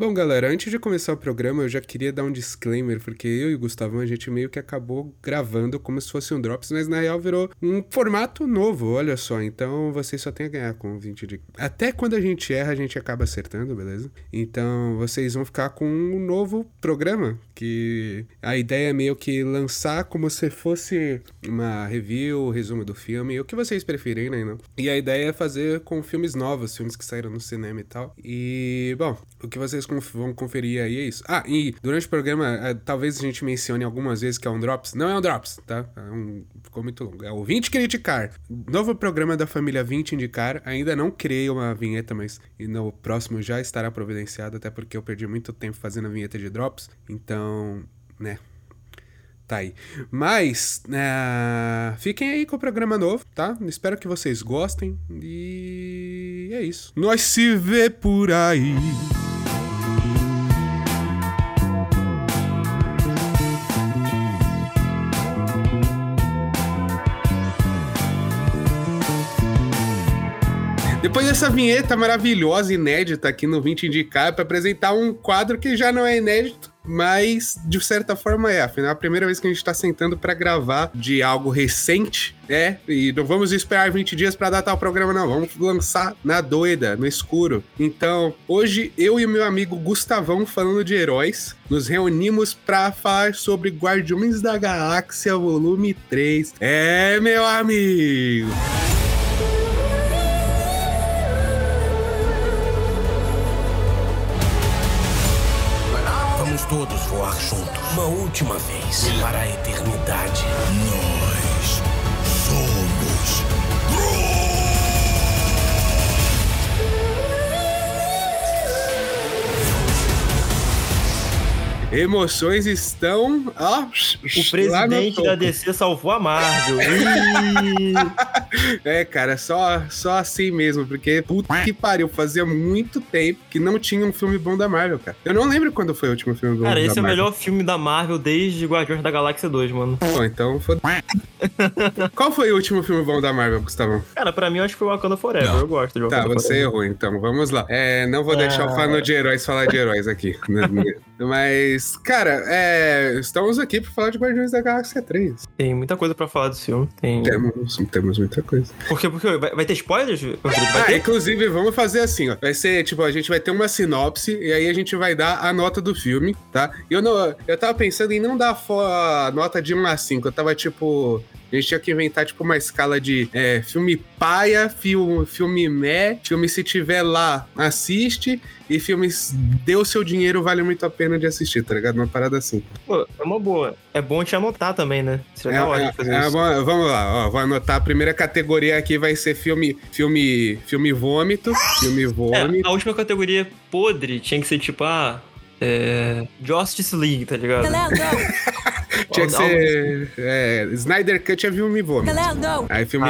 Bom, galera, antes de começar o programa, eu já queria dar um disclaimer, porque eu e o Gustavão, a gente meio que acabou gravando como se fosse um Drops, mas na real virou um formato novo, olha só. Então vocês só tem a ganhar com 20 de. Até quando a gente erra, a gente acaba acertando, beleza? Então vocês vão ficar com um novo programa, que a ideia é meio que lançar como se fosse uma review, resumo do filme, o que vocês preferirem, né? Não? E a ideia é fazer com filmes novos, filmes que saíram no cinema e tal. E, bom, o que vocês vão conferir aí é isso. Ah, e durante o programa, é, talvez a gente mencione algumas vezes que é um Drops. Não é um Drops, tá? É um, ficou muito longo. É o 20 Criticar. Novo programa da família 20 Indicar. Ainda não criei uma vinheta, mas no próximo já estará providenciado, até porque eu perdi muito tempo fazendo a vinheta de Drops. Então, né? Tá aí. Mas, uh, fiquem aí com o programa novo, tá? Espero que vocês gostem. E é isso. Nós se vê por aí. Depois dessa vinheta maravilhosa, inédita aqui no 20 Indicar, para apresentar um quadro que já não é inédito, mas de certa forma é. Afinal, é a primeira vez que a gente tá sentando para gravar de algo recente, né? E não vamos esperar 20 dias para datar o programa, não. Vamos lançar na doida, no escuro. Então, hoje eu e meu amigo Gustavão, falando de heróis, nos reunimos para falar sobre Guardiões da Galáxia Volume 3. É, meu amigo! Voar juntos. Uma última vez. Para a eternidade. Nós Emoções estão. Ó, o presidente da DC salvou a Marvel. é, cara, só, só assim mesmo, porque puta que pariu, fazia muito tempo que não tinha um filme bom da Marvel, cara. Eu não lembro quando foi o último filme bom cara, da Marvel. Cara, esse é o melhor filme da Marvel desde Guardiões da Galáxia 2, mano. Pô, então foda Qual foi o último filme bom da Marvel, Gustavo? Cara, pra mim eu acho que foi Wakanda Forever. Não. Eu gosto de Wakanda Tá, você Forever. errou, então. Vamos lá. É, não vou deixar o fã de heróis falar de heróis aqui. Mas, cara, é, estamos aqui para falar de Guardiões da Galáxia 3. Tem muita coisa para falar desse filme. Tem... Temos, temos muita coisa. Por quê? Porque vai, vai ter spoilers? Vai ah, ter? inclusive, vamos fazer assim, ó. Vai ser, tipo, a gente vai ter uma sinopse e aí a gente vai dar a nota do filme, tá? Eu não, eu tava pensando em não dar a nota de 1 a 5, eu tava, tipo, a gente tinha que inventar, tipo, uma escala de é, filme paia, filme, filme meh, filme se tiver lá, assiste, e filmes deu seu dinheiro, vale muito a pena de assistir, tá ligado? Uma parada assim. Pô, é uma boa. É bom te anotar também, né? Seria é, é, fazer é, isso. Bom, vamos lá, ó, vou anotar. A primeira categoria aqui vai ser filme, filme, filme vômito, filme vômito. É, a última categoria podre tinha que ser, tipo, ah, é... Justice League, tá ligado? Galera, não. Tinha que ser. É, Snyder Cut é filme. Galera, não. Aí filme.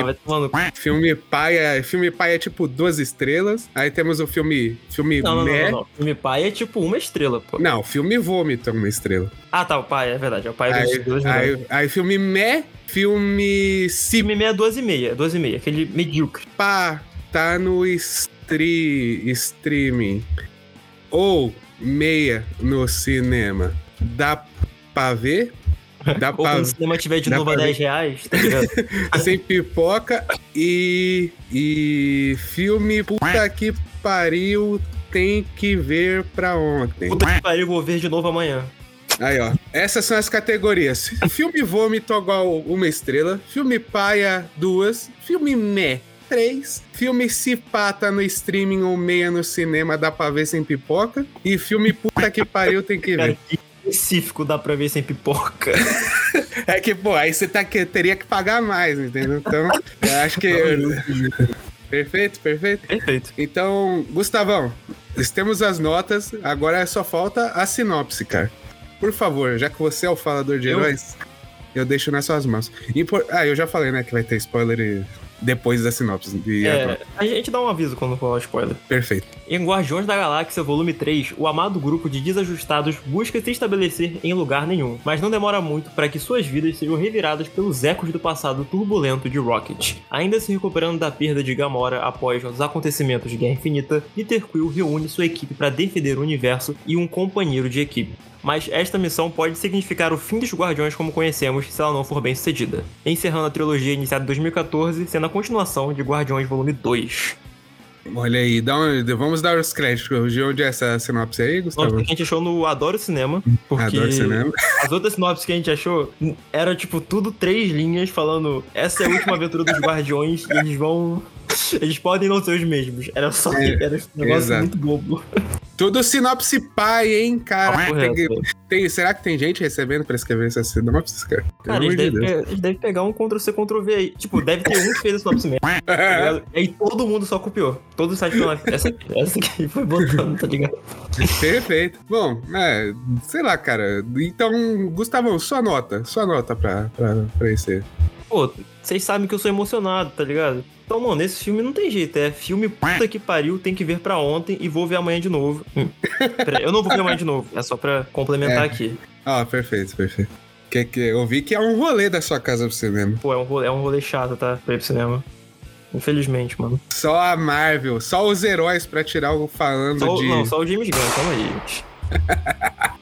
Ah, filme paia. Filme paia é tipo duas estrelas. Aí temos o filme. Filme não, não, não, não, não. Filme paia é tipo uma estrela, pô. Não, filme vômito é uma estrela. Ah, tá, o pai, é verdade. É o pai aí, dos aí, aí, aí filme meh, filme. Filme meh é duas e meia, duas e meia, aquele medíocre. Pá, tá no stream, streaming. Ou meia no cinema. Dá pra ver? Dá Ou pra, quando o cinema tiver de novo a 10 reais, tá ligado? Sem pipoca e, e filme puta que pariu tem que ver pra ontem. Puta que pariu, vou ver de novo amanhã. Aí, ó. Essas são as categorias. Filme vômito igual uma estrela. Filme paia, duas. Filme meh, três. Filme se pata no streaming ou meia no cinema, dá pra ver sem pipoca. E filme puta que pariu tem que ver específico dá pra ver sem pipoca. é que, pô, aí você tá, que, teria que pagar mais, entendeu? Então, eu acho que. perfeito, perfeito. Perfeito. Então, Gustavão, temos as notas, agora só falta a sinopse, cara. Por favor, já que você é o falador de eu... heróis, eu deixo nas suas mãos. Impor... Ah, eu já falei, né, que vai ter spoiler e depois da sinopse. E agora? É, a gente dá um aviso quando for spoiler. Perfeito. Em Guardiões da Galáxia Volume 3, o amado grupo de desajustados busca se estabelecer em lugar nenhum, mas não demora muito para que suas vidas sejam reviradas pelos ecos do passado turbulento de Rocket. Ainda se recuperando da perda de Gamora após os acontecimentos de Guerra Infinita, Peter Quill reúne sua equipe para defender o universo e um companheiro de equipe mas esta missão pode significar o fim dos Guardiões como conhecemos se ela não for bem sucedida, encerrando a trilogia iniciada em 2014, sendo a continuação de Guardiões Volume 2. Olha aí, dá um- vamos dar os créditos. De onde é essa sinopse aí, Gustavo? a gente achou no Adoro Cinema, porque Adoro cinema. as outras sinopses que a gente achou era tipo tudo três linhas falando essa é a última aventura dos Guardiões e eles vão. Eles podem não ser os mesmos. Era só É, era um negócio exato. muito bobo. Tudo sinopse pai, hein, cara? Papo Tem reto. tem- será que tem gente recebendo pra escrever essas sinopses, cara? Cara, eles de devem, eles devem pegar um Ctrl-C, Ctrl-V aí. Tipo, deve ter um que fez a sinopse mesmo, tá ligado? E aí todo mundo só copiou. Os sites falaram, essa essa aqui foi botando, tá ligado? Perfeito. Bom, é, sei lá, cara. Então, Gustavão, sua nota. Sua nota pra, pra, pra esse. Pô, vocês sabem que eu sou emocionado, tá ligado? Então, mano, esse filme não tem jeito. É filme puta que pariu, tem que ver pra ontem e vou ver amanhã de novo. Hum. Peraí, eu não vou ver amanhã de novo. É só pra complementar É. aqui. Ah, perfeito, perfeito. Que, que, eu vi que é um rolê da sua casa pro cinema. Pô, é um rolê, é um rolê chato, tá? Pra ir pro cinema. Infelizmente, mano. Só a Marvel, só os heróis pra tirar o falando Só, de. Não, só o James Gunn, calma aí, gente.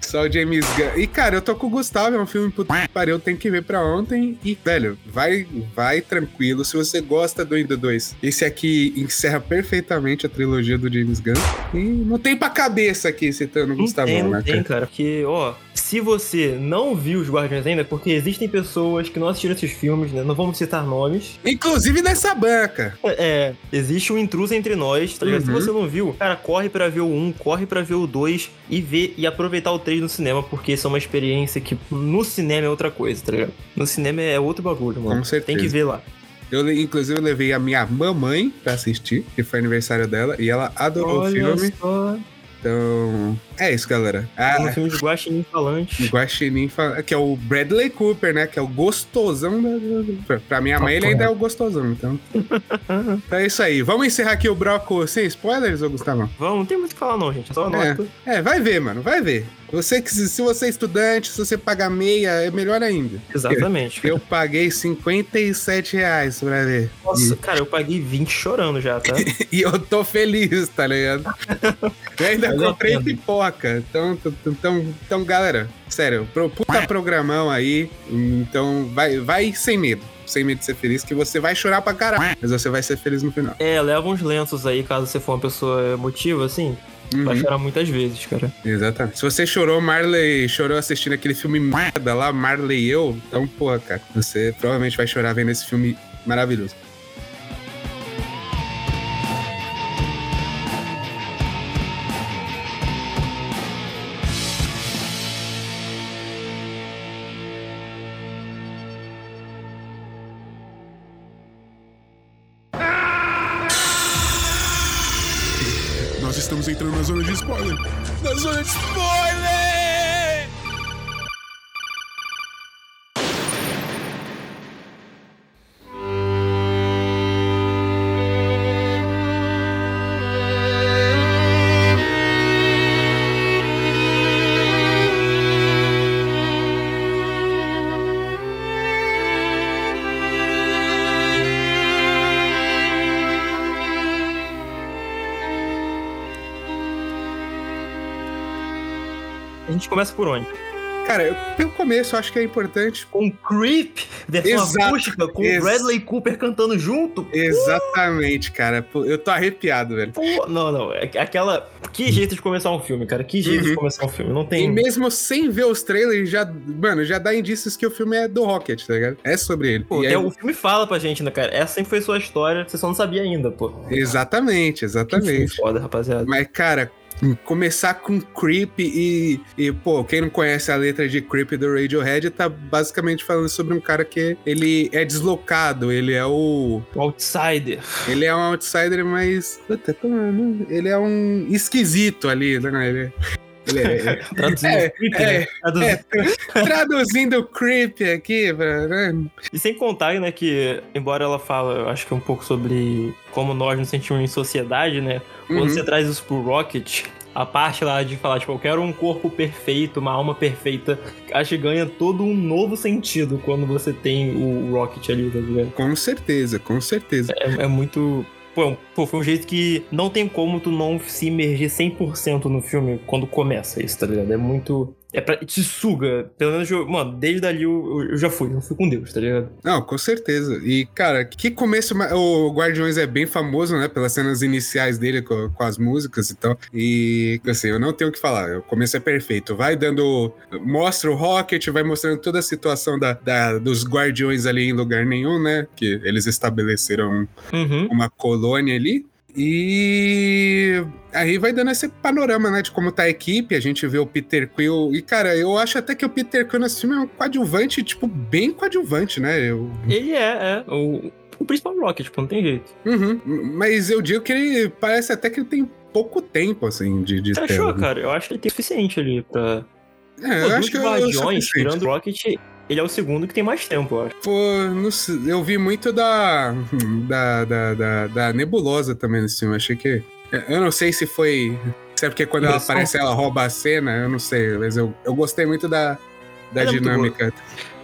Só o James Gunn. E, cara, eu tô com o Gustavo, é um filme puta que pariu, tem que ver pra ontem. E, velho, vai, vai tranquilo. Se você gosta do Indo 2, esse aqui encerra perfeitamente a trilogia do James Gunn. E não tem pra cabeça aqui citando o Não Gustavão, tem, não né, tem, cara? cara. Porque, ó, se você não viu os Guardiões ainda, é porque existem pessoas que não assistiram esses filmes, né? Não vamos citar nomes. Inclusive nessa banca. É, existe um intruso entre nós, tá ligado? Uhum. Se você não viu, cara, corre pra ver o 1, corre pra ver o 2 e ver e aproveitar o 3 no cinema, porque isso é uma experiência que no cinema é outra coisa, tá ligado? No cinema é outro bagulho, mano. Com certeza. Tem que ver lá. Eu, inclusive, eu levei a minha mamãe pra assistir, que foi aniversário dela, e ela adorou o filme. só. Então, é isso, galera. É um Ah, filme de guaxinim falante. Guaxinim, fa- que é o Bradley Cooper, né? Que é o gostosão da. pra- minha mãe, ele ainda é o gostosão, então. então é isso aí. Vamos encerrar aqui o bloco sem spoilers, ô Gustavo? Vamos, não tem muito o que falar não, gente. Só É, é, vai ver, mano, vai ver. Você, que- se você é estudante, se você pagar meia, é melhor ainda. Exatamente. Eu paguei 57 reais pra ver. Nossa, cara, eu paguei 20 chorando já, tá? E eu tô feliz, tá ligado? Eu ainda a comprei pena. pipoca. Então, então, então, galera, sério, pro, puta programão aí. Então, vai, vai sem medo. Sem medo de ser feliz, que você vai chorar pra caralho. Mas você vai ser feliz no final. É, leva uns lenços aí, caso você for uma pessoa emotiva, assim. Vai Uhum, chorar muitas vezes, cara. exatamente. Se você chorou, Marley chorou assistindo aquele filme merda lá, Marley e eu, então, porra, cara, você provavelmente vai chorar vendo esse filme maravilhoso. Na zona começa por onde? Cara, eu, pelo começo, eu acho que é importante. Com Creep, versão Exato. acústica, com Ex- o Bradley Cooper cantando junto. Exatamente, cara. Pô, Eu tô arrepiado, velho. Pô, não, não. É aquela. Que jeito de começar um filme, cara. Que jeito de Uhum. começar um filme. Não E tem. mesmo sem ver os trailers, já, mano, já dá indícios que o filme é do Rocket, tá ligado? É sobre ele. Pô, E aí- o filme fala pra gente, né, cara? Essa sempre foi sua história, você só não sabia ainda, pô. Exatamente, Que exatamente. filme foda, rapaziada. Mas, cara, começar com Creep e, e, pô, quem não conhece a letra de Creep do Radiohead tá basicamente falando sobre um cara que ele é deslocado, ele é o. O Outsider. Ele é um outsider, mas. Puta, é, né? Ele é um esquisito ali, né? Ele- Ele é, Traduzindo É, creep, é, né? Traduzindo- é, tra- traduzindo creep aqui, pra, né? E sem contar, né, que, embora ela fala, eu acho que é um pouco sobre como nós nos sentimos em sociedade, né? Quando Uhum. você traz isso pro Rocket, a parte lá de falar, tipo, eu quero um corpo perfeito, uma alma perfeita, acho que ganha todo um novo sentido quando você tem o Rocket ali, tá ligado? Com certeza, com certeza. É, é muito. Pô, pô, foi um jeito que não tem como tu não se imergir 100% no filme quando começa isso, tá ligado? É muito. É pra. Te suga. Pelo menos, eu, mano, desde ali eu, eu já fui, eu fui com Deus, tá ligado? Não, com certeza. E, cara, que começo. O Guardiões é bem famoso, né? Pelas cenas iniciais dele com, com as músicas e tal. E, assim, eu não tenho o que falar. O começo é perfeito. Vai dando. Mostra o Rocket, vai mostrando toda a situação da, da- dos Guardiões ali em lugar nenhum, né? Que eles estabeleceram Uhum. uma colônia ali. E aí vai dando esse panorama, né, de como tá a equipe, a gente vê o Peter Quill, e cara, eu acho até que o Peter Quill nesse filme é um coadjuvante, tipo, bem coadjuvante, né, eu... Ele é, é. O, o principal Rocket, tipo, não tem jeito. Uhum. Mas eu digo que ele parece até que ele tem pouco tempo, assim, de, de Você achou, cara? Eu acho que ele tem o suficiente ali pra. É, Pô, eu acho que Guardiões, suficiente. tirando o Rocket, ele é o segundo que tem mais tempo, eu acho. Pô, não sei, eu vi muito da, da, da, da, da Nebulosa também nesse filme. Achei que. Eu não sei se foi. Se é porque quando ela aparece ela rouba a cena, eu não sei. Mas eu, eu gostei muito da, da Ela é muito dinâmica.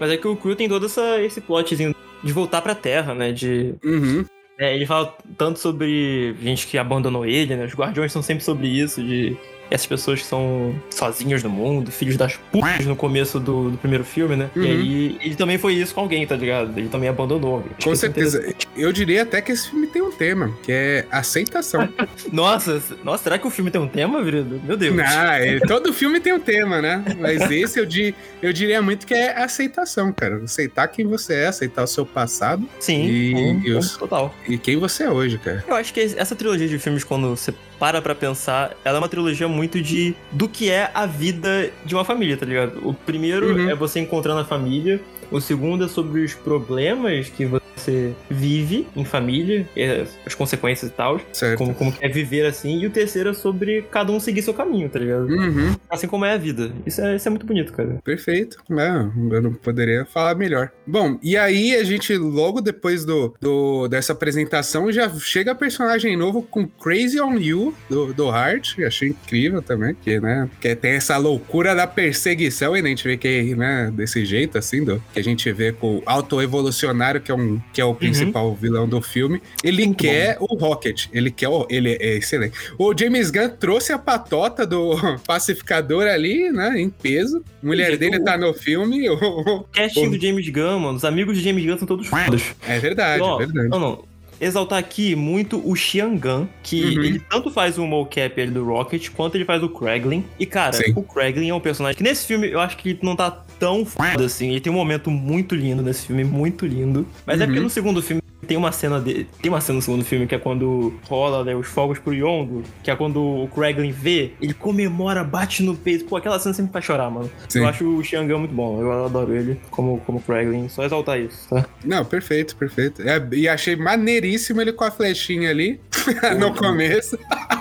Mas é que o Crew tem todo essa, esse plotzinho de voltar pra Terra, né? De. Uhum. É, ele fala tanto sobre gente que abandonou ele, né? Os Guardiões são sempre sobre isso, de essas pessoas que são sozinhas no mundo, filhos das putas no começo do, do primeiro filme, né? Uhum. E aí ele também foi isso com alguém, tá ligado? Ele também abandonou Com é certeza. Eu diria até que esse filme tem um tema, que é aceitação. Nossa, nossa, será que o filme tem um tema, Virido? Meu Deus. Não, ele- todo filme tem um tema, né? Mas esse eu, di, eu diria muito que é aceitação, cara. Aceitar quem você é, aceitar o seu passado Sim, E- sim, e total. e quem você é hoje, cara. Eu acho que essa trilogia de filmes, quando você para pra pensar, ela é uma trilogia muito de do que é a vida de uma família, tá ligado? O primeiro Uhum. é você encontrando a família, o segundo é sobre os problemas que você vive em família, e as consequências e tal, Certo. como, como é viver assim, e o terceiro é sobre cada um seguir seu caminho, tá ligado? Uhum. Assim como é a vida. Isso é, isso é muito bonito, cara. Perfeito. Não, eu não poderia falar melhor. Bom, e aí a gente, logo depois do, do- dessa apresentação, já chega personagem novo com Crazy on You, do, do Heart. Eu achei incrível também, que, né? Que tem essa loucura da perseguição, e a gente vê que, né, desse jeito, assim, do, que a gente vê com o auto-evolucionário, que, é um, que é o principal vilão do filme. Ele Muito quer o Rocket. Ele quer o. Ele é excelente. O James Gunn trouxe a patota do pacificador ali, né? Em peso. A mulher dele o- tá no filme. o- O casting do James Gunn, mano, os amigos de James Gunn são todos fodas. É verdade, ó, é verdade. Não, não. Exaltar aqui muito o Xiangan, que Uhum. ele tanto faz o mocap ele do Rocket, quanto ele faz o Kraglin. E, cara, Sim. o Kraglin é um personagem que nesse filme eu acho que ele não tá tão foda assim. Ele tem um momento muito lindo nesse filme, muito lindo. Mas é Uhum. porque no segundo filme tem uma cena de, tem uma cena no segundo filme que é quando rola né, os fogos pro Yondu, que é quando o Kraglin vê, ele comemora, bate no peito. Pô, aquela cena sempre faz chorar, mano. Sim. Eu acho o Xiangan muito bom. Eu adoro ele como, como Kraglin. Só exaltar isso, tá? Não, perfeito, perfeito. É, e achei maneiríssimo ele com a flechinha ali no começo.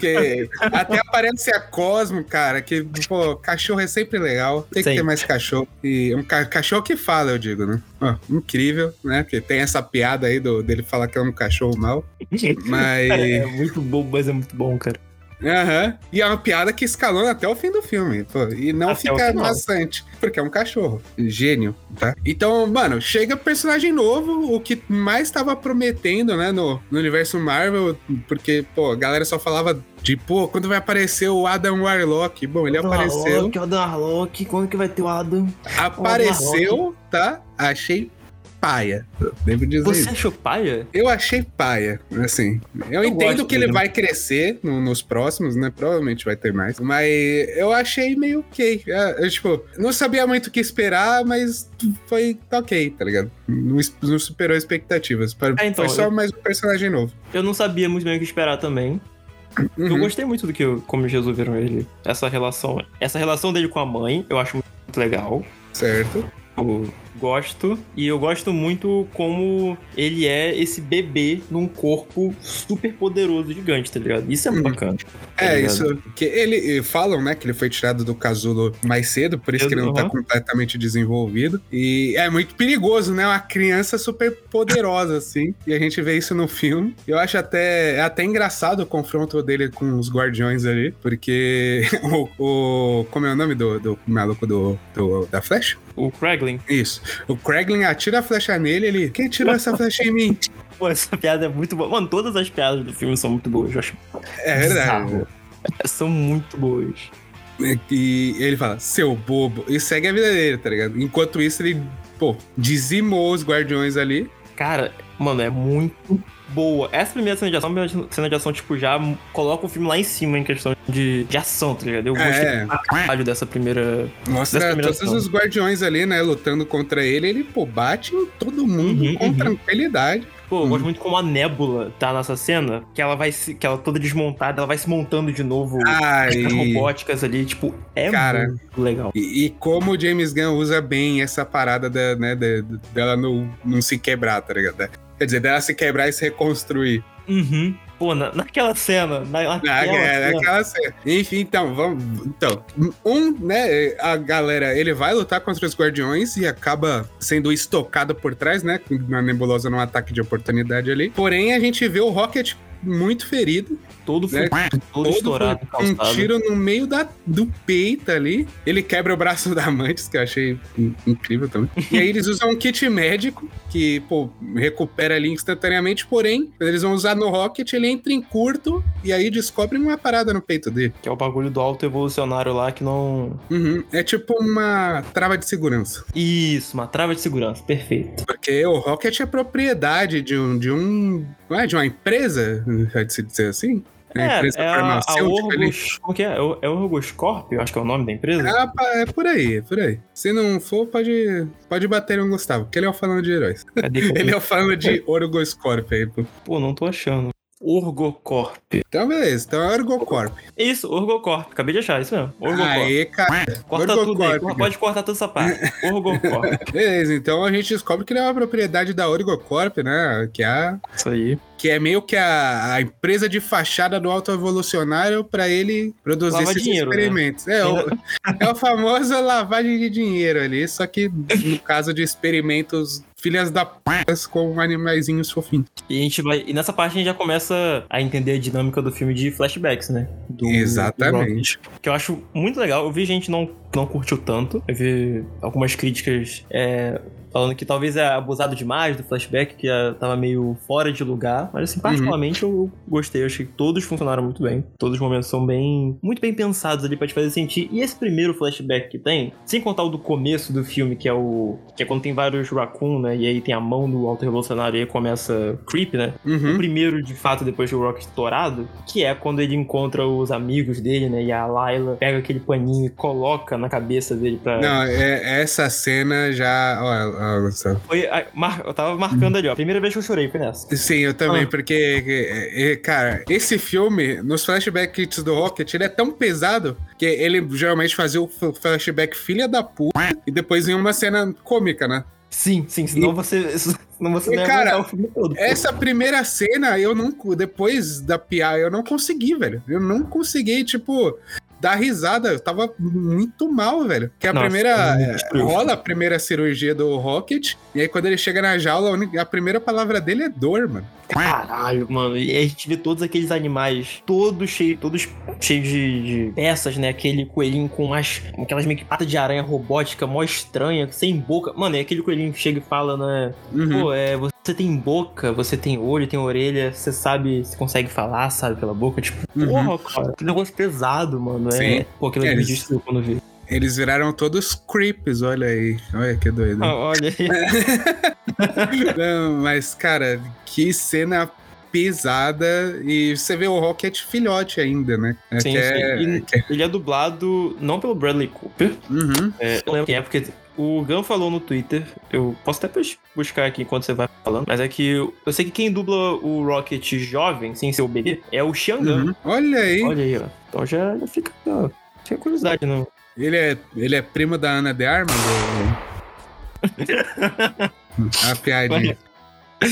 que até aparece a Cosmo, cara, que, pô, cachorro é sempre legal. Tem que Sempre. ter mais cachorro. E um ca- cachorro que fala, eu digo, né? Ó, incrível, né? Porque tem essa piada aí do, dele falar que é um cachorro mau. Mas. Cara, é muito bom, mas é muito bom, cara. Aham. E é uma piada que escalona até o fim do filme. pô, e não Até o fica maçante. Porque é um cachorro. Gênio, tá? Então, mano, chega personagem novo, o que mais tava prometendo, né, no, no universo Marvel. Porque, pô, a galera só falava de, pô, quando vai aparecer o Adam Warlock? Bom, ele apareceu. o Adam Warlock, quando que vai ter o Adam? Apareceu, tá? Achei paia. Devo dizer Você isso. achou paia? Eu achei paia, assim. Eu, Eu entendo que ele vai crescer no- nos próximos, né? Provavelmente vai ter mais. Mas eu achei meio ok. É, eu, tipo, não sabia muito o que esperar, mas foi ok, tá ligado? Não, não superou expectativas. Foi É, então, só eu- mais um personagem novo. Eu não sabia muito bem o que esperar também. Eu Uhum. gostei muito do que eu- como eles resolveram ele. Essa relação. Essa relação dele com a mãe, eu acho muito legal. Certo. O Gosto. E eu gosto muito como ele é esse bebê num corpo super poderoso gigante, tá ligado? Isso é muito Uhum. bacana. tá É, isso. Que ele falam, né, que ele foi tirado do casulo mais cedo, por isso que ele não tá Uhum. completamente desenvolvido. E é muito perigoso, né? Uma criança super poderosa, assim. E a gente vê isso no filme. Eu acho até, é até engraçado o confronto dele com os guardiões ali, porque o. o como é o nome do, do maluco do, do- da flecha? O Kraglin. Isso. O Kraglin atira a flecha nele, ele. Quem tirou essa flecha em mim? Pô, essa piada é muito boa. Mano, todas as piadas do filme são muito boas, eu acho. É verdade. São muito boas. E ele fala, seu bobo, e segue a vida dele, tá ligado? Enquanto isso, ele, pô, dizimou os guardiões ali. Cara, mano, é muito boa. Essa primeira cena de ação, a primeira cena de ação, tipo, já coloca o filme lá em cima em questão de, de ação, tá ligado? Eu gostei É. caralho dessa primeira. Mostra Dessa primeira todos ação. os guardiões ali, né, lutando contra ele. Ele, pô, bate em todo mundo Uhum, com uhum. tranquilidade. Pô, eu Uhum. gosto muito como a nébula tá nessa cena, que ela vai se. que ela toda desmontada, ela vai se montando de novo. Ai, As robóticas ali, tipo, é Cara. muito legal. e, e como o James Gunn usa bem essa parada da, né, da- dela não, não se quebrar, tá ligado? Quer dizer, dela se quebrar e se reconstruir. Uhum. Pô, na, naquela cena, na, naquela Na, é, cena, naquela cena. Enfim, então, vamos. Então, um, né? A galera, ele vai lutar contra os guardiões e acaba sendo estocado por trás, né? Na nebulosa num ataque de oportunidade ali. Porém, a gente vê o Rocket muito ferido, todo, né? todo, estourado, um calçado. tiro no meio da, do peito ali. Ele quebra o braço da Amantes, que eu achei in- incrível também. E aí eles usam um kit médico, que, pô, recupera ali instantaneamente, porém, eles vão usar no Rocket, ele entra em curto e aí descobre uma parada no peito dele. Que é o bagulho do alto evolucionário lá que não. Uhum. É tipo uma trava de segurança. Isso, uma trava de segurança, perfeito. Porque o Rocket é propriedade de um. de um. É de uma empresa, pode se dizer assim? Uma É, empresa é a, a farmacêutica ali. Como que é? É é Orgoscorp, eu acho que é o nome da empresa. Ah, pá, é por aí, é por aí. Se não for, pode, pode bater no Gustavo, porque ele é o falando de heróis. Cadê Ele é o falando de Orgoscorp aí, pô. Pô, não tô achando. Orgocorp. Então, beleza. Então é Orgocorp. Isso, Orgocorp. Acabei de achar, isso mesmo. Orgocorp. Aí, cara. Corta tudo aí, Orgocorp. pode cortar toda essa parte. Orgocorp. Beleza, então a gente descobre que ele é uma propriedade da Orgocorp, né? Que é, a- Isso aí. Que é meio que a, a empresa de fachada do alto evolucionário pra ele produzir Lava esses dinheiro, né? experimentos. É, o, é o famoso lavagem de dinheiro ali, só que no caso de experimentos filhas da p com animaizinhos fofinhos. E a gente vai. E nessa parte a gente já começa a entender a dinâmica do filme de flashbacks, né? Do, Exatamente. do que eu acho muito legal. Eu vi gente não, não curtiu tanto. Eu vi algumas críticas é, falando que talvez é abusado demais do flashback, que tava meio fora de lugar. Mas assim, particularmente eu gostei. Eu achei que todos funcionaram muito bem. Todos os momentos são bem. muito bem pensados ali pra te fazer sentir. E esse primeiro flashback que tem, sem contar o do começo do filme, que é o. que é quando tem vários raccoon, né? E aí tem a mão do alto revolucionário e aí começa creep, né? O Uhum. primeiro, de fato, depois do Rock estourado, que é quando ele encontra os amigos dele, né? E a Layla pega aquele paninho e coloca na cabeça dele pra. Não, é, essa cena já. Ó, Gustavo. Foi, a- mar- Eu tava marcando ali, ó. A primeira vez que eu chorei foi nessa. Sim, eu também, Ah. porque, é, é, cara, esse filme, nos flashbacks do Rocket, ele é tão pesado que ele geralmente fazia o flashback filha da puta e depois vinha uma cena cômica, né? Sim, sim, senão você. Senão você E, não cara, o filme todo. pô. Essa primeira cena, eu não. Depois da piada, eu não consegui, velho. Eu não consegui, tipo. Dar risada, eu tava muito mal, velho. Que a Nossa, primeira. é rola a primeira cirurgia do Rocket, e aí quando ele chega na jaula, a, única- a primeira palavra dele é dor, mano. Caralho, mano. E a gente vê todos aqueles animais, todos cheios, todos cheios de, de peças, né? Aquele coelhinho com umas, aquelas meio que patas de aranha robótica, mó estranha, sem boca. Mano, é aquele coelhinho que chega e fala, né? Uhum. Pô, é, você tem boca, você tem olho, tem orelha, você sabe, você consegue falar, sabe, pela boca. Tipo, Uhum. porra, cara. Que negócio pesado, mano. Sim. É, pô, aquilo É, me eles- destruiu quando vi. Eles viraram todos creeps, olha aí. Olha que doido. Ah, olha aí. Não, mas, cara, que cena pesada. E você vê o Rocket filhote ainda, né? É Sim, sim. é- E que é- ele é dublado não pelo Bradley Cooper, Uhum. É, eu lembro quem é, porque o Gun falou no Twitter, eu posso até buscar aqui enquanto você vai falando, mas é que eu, sei que quem dubla o Rocket jovem, sem ser o bebê, é o Xiangan. Uhum. Olha aí. Olha aí, ó. Então já, já fica. Ó, fica curiosidade, não. Ele, é, ele é primo da Ana de Armas? ou- A piadinha.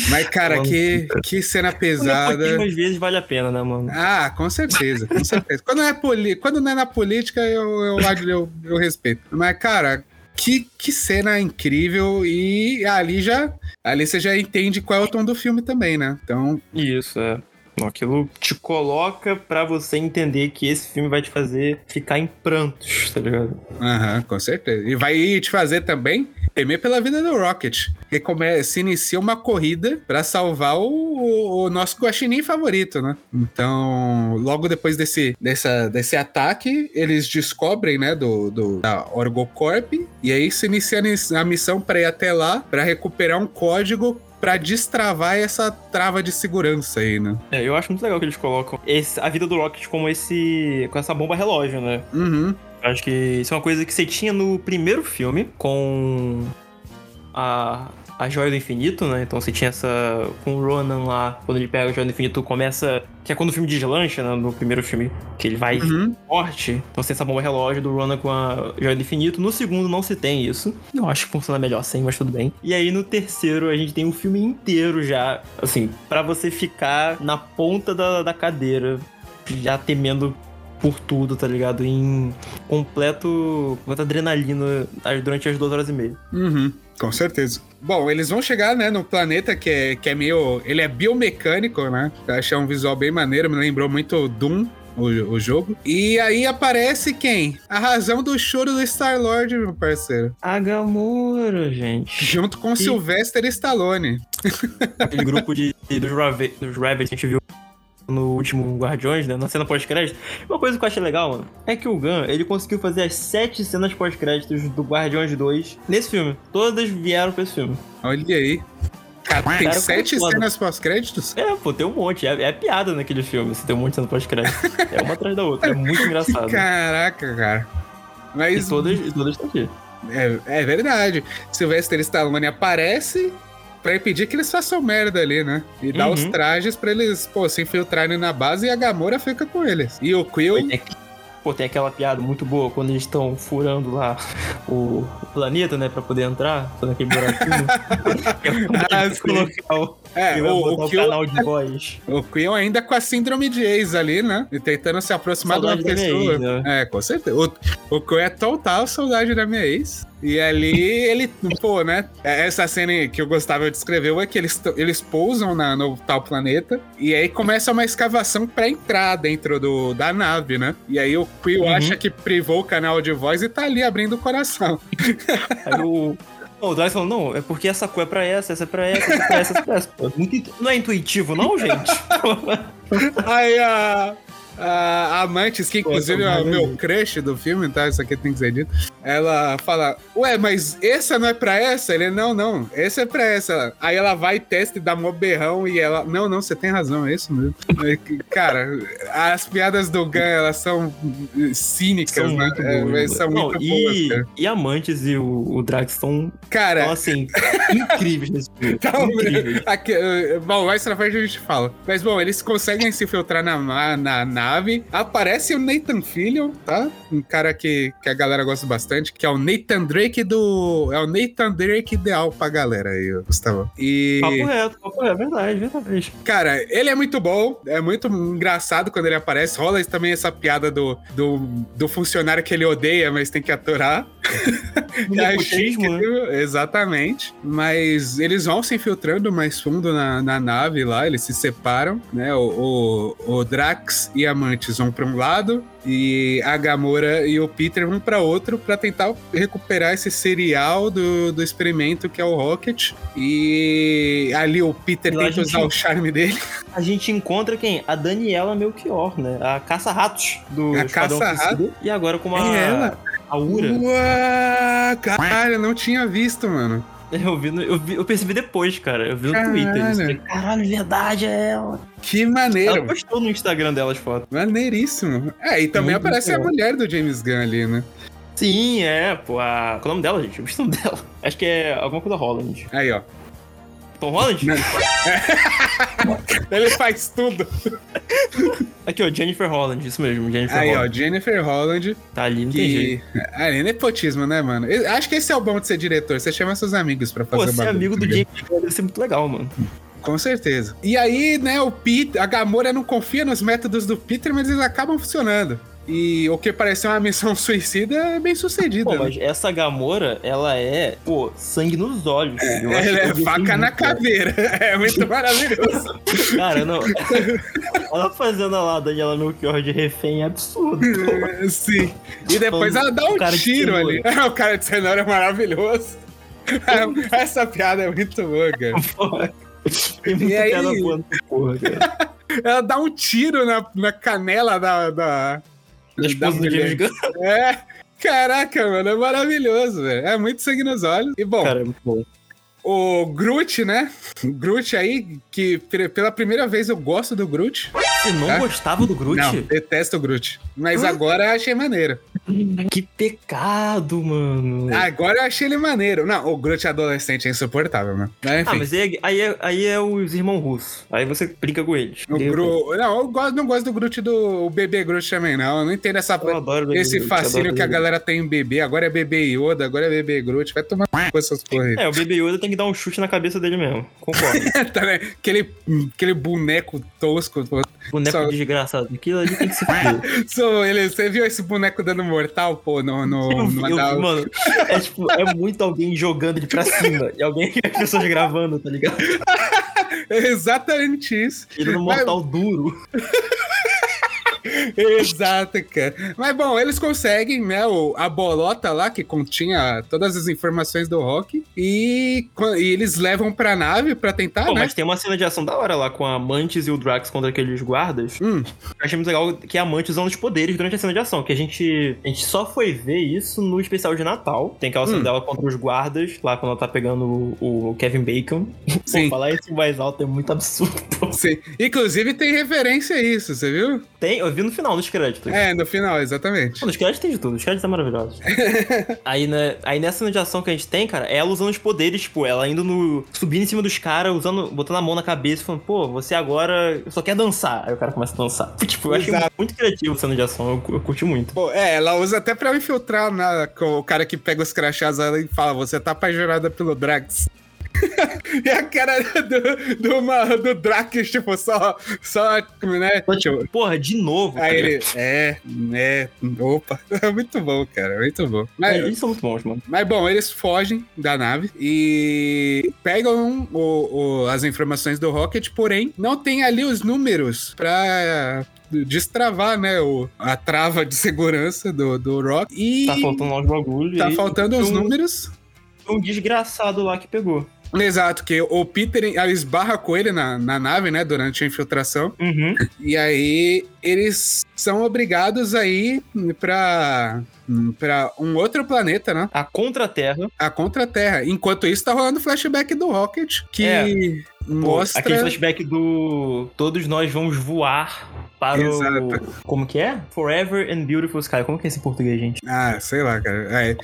Mas, cara, que, que cena pesada. Às vezes vale a pena, né, mano? Ah, com certeza, com certeza. Quando não é, poli... Quando não é na política, eu, eu, eu, eu respeito. Mas, cara, que, que cena incrível. E ali já. Ali você já entende qual é o tom do filme também, né? Então. Isso, é. Aquilo te coloca pra você entender que esse filme vai te fazer ficar em prantos, tá ligado? Aham, com certeza. E vai te fazer também temer pela vida do Rocket. Que come... se inicia uma corrida para salvar o, o, nosso guaxinim favorito, né? Então, logo depois desse, dessa, desse ataque, eles descobrem, né, do, do da Orgocorp, e aí se inicia a missão para ir até lá para recuperar um código para destravar essa trava de segurança aí, né? É, eu acho muito legal que eles colocam esse, a vida do Rocket como esse. com essa bomba relógio, né? Uhum. Acho que isso é uma coisa que você tinha no primeiro filme com a, a Joia do Infinito, né? Então você tinha essa. Com o Ronan lá, quando ele pega a Joia do Infinito, começa. Que é quando o filme deslancha, né? No primeiro filme, que ele vai Uhum. forte. Então você tem essa bomba relógio do Ronan com a Joia do Infinito. No segundo não se tem isso. Eu acho que funciona melhor sem, mas tudo bem. E aí no terceiro a gente tem um filme inteiro já, assim, para você ficar na ponta da, da cadeira, já temendo por tudo, tá ligado? Em completo. completa adrenalina durante as duas horas e meia. Uhum, com certeza. Bom, eles vão chegar, né, no planeta que é, que é meio. Ele é biomecânico, né? Eu achei um visual bem maneiro, me lembrou muito Doom. O, o jogo. E aí aparece quem? A razão do choro do Star-Lord, meu parceiro. A Gamora, gente. Junto com E- Sylvester Stallone. Aquele grupo de, dos, Rave, dos Ravens que a gente viu no último Guardiões, né? Na cena pós-crédito. Uma coisa que eu achei legal, mano, é que o Gun, ele conseguiu fazer as sete cenas pós-créditos do Guardiões 2 nesse filme. Todas vieram pra esse filme. Olha aí. Cara, tem Cara, sete foda. cenas pós-créditos? É, pô, tem um monte. É, é piada naquele filme, se tem um monte de cena pós-crédito. É uma atrás da outra. É muito engraçado. Caraca, cara. E Mas todas, e todas estão aqui. é, é verdade. Sylvester Stallone aparece pra impedir que eles façam merda ali, né? E dá Uhum. os trajes pra eles, pô, se infiltrarem na base e a Gamora fica com eles. E o Quill... Pô, tem aquela piada muito boa quando eles estão furando lá o, o planeta, né? Pra poder entrar, fazendo aquele buraquinho. é Ah, local. É, o, o o Quill... canal de voz. O Quill ainda com a síndrome de ex ali, né? E tentando se aproximar de uma Saudade da minha pessoa. ex, né? É, com certeza. O, o Quill é total saudade da minha ex. E ali ele, pô, né? Essa cena que eu gostava de escrever é que eles, eles pousam na, no tal planeta. E aí começa uma escavação pra entrar dentro do, da nave, né? E aí o Quill Uhum. acha que privou o canal de voz e tá ali abrindo o coração. Aí o. Não, o falou, não, é porque essa cor é pra essa, essa é pra essa, essa é pra essa, essa é pra essa. Não é intuitivo, não, gente? Aí a. A Amantes, que inclusive é o Nossa, meu crush do filme, tá? Isso aqui tem que ser dito. Ela fala: Ué, mas essa não é pra essa? Ele: Não, não, essa é pra essa. Aí ela vai, testa e dá mó berrão e ela: Não, não, você tem razão, é isso mesmo. É Cara, as piadas do Gun, elas são cínicas, São né? muito É, boas. mas são Não, muito e, boas, cara. e Amantes e o, o Drax estão, Cara, estão, assim, incríveis nesse filme. Então, incríveis. aqui, eh, bom, mais pra frente a gente fala. Mas, bom, eles conseguem se infiltrar na, ma- na nave. Aparece o Nathan Fillion, tá? Um cara que, que a galera gosta bastante, que é o Nathan Drake do... É o Nathan Drake ideal pra galera aí, Gustavo. E... Papo reto, papo reto, verdade, verdade. Cara, ele é muito bom, é muito engraçado quando ele aparece. Rola também essa piada do, do, do funcionário que ele odeia, mas tem que aturar. Nepotismo, né? Exatamente. Mas eles vão se infiltrando mais fundo na, na nave lá, eles se separam, né? O, o, o Drax e a Mantis vão pra um lado e a Gamora e o Peter vão pra outro pra tentar recuperar esse serial do, do experimento que é o Rocket. E ali o Peter E a tenta gente- usar o charme dele. A gente encontra quem? A Daniela Melchior, né? A caça-ratos do A Esquadrão caça-rato? Suicida. E agora com a... É ela? A Ura. Uau, caralho, eu não tinha visto, mano. Eu, vi no- eu, vi- eu percebi depois, cara. Eu vi no Caralho. Twitter. isso. Falei, Caralho, verdade, é ela. Que Ela maneiro. postou no Instagram dela as fotos. Maneiríssimo. É, e também Muito aparece a bom. mulher do James Gunn ali, né? Sim, é, pô. A... Qual é o nome dela, gente? O nome dela. Acho que é alguma coisa Holland. Aí, ó. Tom Holland? Ele faz tudo. Aqui, ó, Jennifer Holland, isso mesmo, Jennifer Aí, ó, Holland. Jennifer Holland. Tá ali, não tem Que. jeito. Ah, é nepotismo, né, mano? Eu acho que esse é o bom de ser diretor. Você chama seus amigos pra fazer Pô, o ser bagulho, amigo do? James Gunn deve ser muito legal, mano. Com certeza. E aí, né, o Peter, a Gamora não confia nos métodos do Peter, mas eles acabam funcionando. E o que parecia uma missão suicida é bem sucedida. Pô, né? mas essa Gamora, ela é, pô, sangue nos olhos. Acho Ela é faca na caveira. É muito maravilhoso. Cara, não. ela fazendo lá a Daniela Melchior de refém é absurdo. pô. Sim. E depois ela dá um tiro ali. o cara de cenoura é maravilhoso. Essa piada é muito boa, cara. Porra. Tem muita E aí? piada boa porra, cara. Ela dá um tiro na, na canela da. da... Da esposa do James. Gunn. É. Caraca, mano, é maravilhoso, velho. É muito sangue nos olhos. E bom, Cara, é muito bom. O Groot, né? Groot aí, que pe- pela primeira vez eu gosto do Groot. Você não É? gostava do Groot? Não, detesto o Groot. Mas agora eu achei maneiro. Que pecado, mano. Agora eu achei ele maneiro. Não, o Groot adolescente é insuportável, mano. Mas. Ah, mas aí, aí, é, aí é os irmãos russos. Aí você brinca com eles. O. Não, eu gosto, não gosto do Groot do o bebê Groot também, não. Eu não entendo essa, Eu esse Groot, fascínio que a galera tem em bebê. Agora é bebê Yoda, agora é bebê Groot. Vai tomar com essas porra aí. É, o bebê Yoda tem que dar um chute na cabeça dele mesmo. Concordo. Tá, né? aquele, aquele boneco tosco. Boneco Só- desgraçado. Aquilo ali tem que se fuder. So, ele, você viu esse boneco dando mortal, pô, no, no, Eu, no eu- mano, é tipo, é muito alguém jogando ele pra cima e alguém as pessoas gravando, tá ligado? É exatamente isso. Ele no Mas- mortal duro. Exato, cara. Mas bom, eles conseguem, né? A bolota lá que continha todas as informações do Rock e, e eles levam pra nave pra tentar, Pô, né? mas tem uma cena de ação da hora lá com a Mantis e o Drax contra aqueles guardas. Hum. Eu achei muito legal que a Mantis usando os poderes durante a cena de ação, que a gente, a gente só foi ver isso no especial de Natal. Tem aquela cena Hum. dela contra os guardas, lá quando ela tá pegando o, o Kevin Bacon. Sim. Pô, falar isso em mais alto é muito absurdo. Sim. Inclusive tem referência a isso, você viu? Tem, eu vi no final, nos créditos. É, no final, exatamente. Pô, Nos créditos tem de tudo, os créditos são maravilhosos. aí, né, aí nessa cena de ação que a gente tem, cara, é ela usando os poderes, tipo, ela indo no. subindo em cima dos caras, usando, botando a mão na cabeça e falando, pô, você agora só quer dançar. Aí o cara começa a dançar. Tipo, eu achei Exato. muito criativo cena de ação, eu, eu curti muito. Pô, é, ela usa até pra infiltrar na, com o cara que pega os crachás e fala: Você tá apaixonada pelo Drax. e a cara do, do, uma- do Drax, tipo, só, só, né? Tipo, Porra, de novo. aí cara. ele, é, é, opa, é muito bom, cara, muito bom. Mas, Eles são muito bons, mano. mas bom, eles fogem da nave e pegam o- o- as informações do Rocket, porém, não tem ali os números pra destravar, né, o, a trava de segurança do, do Rock. E Tá faltando lá uns bagulho. tá e faltando os um- números. Um desgraçado lá que pegou. Exato, que o Peter esbarra com ele na, na nave, né, durante a infiltração. Uhum. E aí eles são obrigados a ir pra, pra um outro planeta, né? A Contra-Terra. a Contra-Terra. Enquanto isso, tá rolando o flashback do Rocket, que É. mostra. Aquele flashback do. Todos nós vamos voar para Exato. o. Como que é? Forever and Beautiful Sky. Como que é esse em português, gente? Ah, sei lá, cara. É.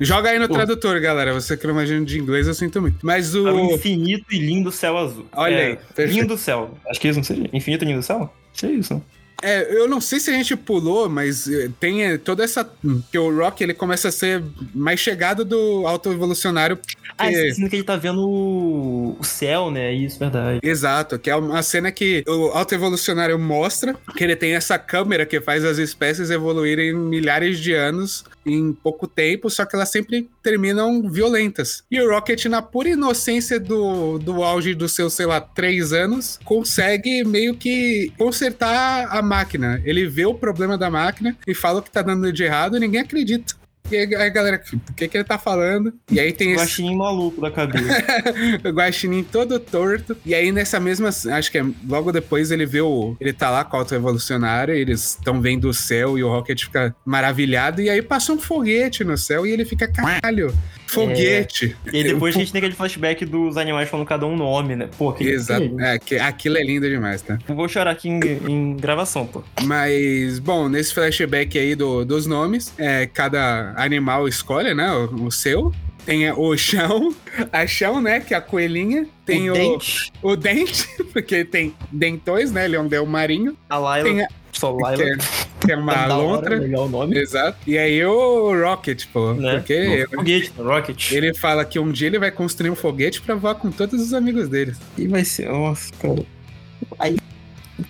Joga aí no Pô. tradutor, galera. Você que não imagina de inglês, eu sinto muito. Mas Para o o. infinito e lindo céu azul. Olha É, aí, perfeito. Lindo céu. Acho que isso não seria. Infinito e lindo céu? Que é isso. É, eu não sei se a gente pulou, mas eh, tem eh, toda essa. Que o Rock ele começa a ser mais chegado do autoevolucionário. Ah, que- esse cena que ele tá vendo o o céu, né? Isso, verdade. Exato, que é uma cena que o autoevolucionário mostra que ele tem essa câmera que faz as espécies evoluírem milhares de anos em pouco tempo, só que elas sempre terminam violentas. E o Rocket, na pura inocência do, do auge dos seus, sei lá, três anos, consegue meio que consertar a máquina. Ele vê o problema da máquina e fala o que tá dando de errado e ninguém acredita. E aí, aí, galera, o que, que ele tá falando? E aí tem Eu esse maluco da cabeça. o guaxinim todo torto. E aí, nessa mesma. Acho que é logo depois ele vê o. Ele tá lá com o autoevolucionário, eles estão vendo o céu e o Rocket fica maravilhado. E aí passa um foguete no céu e ele fica, caralho, foguete. e aí depois a gente tem aquele flashback dos animais falando cada um nome, né? Pô, que. Exato. que- É, que, aquilo é lindo demais, tá? Eu vou chorar aqui em, em gravação, pô. Mas, bom, nesse flashback aí do- dos nomes, é, cada animal escolhe, né, o, o seu. Tem o chão, a chão, né? Que é a coelhinha. Tem o, o dente, o dente, porque tem dentões, né? Ele é um del marinho. a Laila, Tem a- só Laila. Que é, que é uma Da hora, lontra. legal o nome. Exato. E aí o Rocket, pô. Né? Porque Foguete, Rocket. ele fala que um dia ele vai construir um foguete pra voar com todos os amigos dele. E vai ser, nossa, cara. Aí,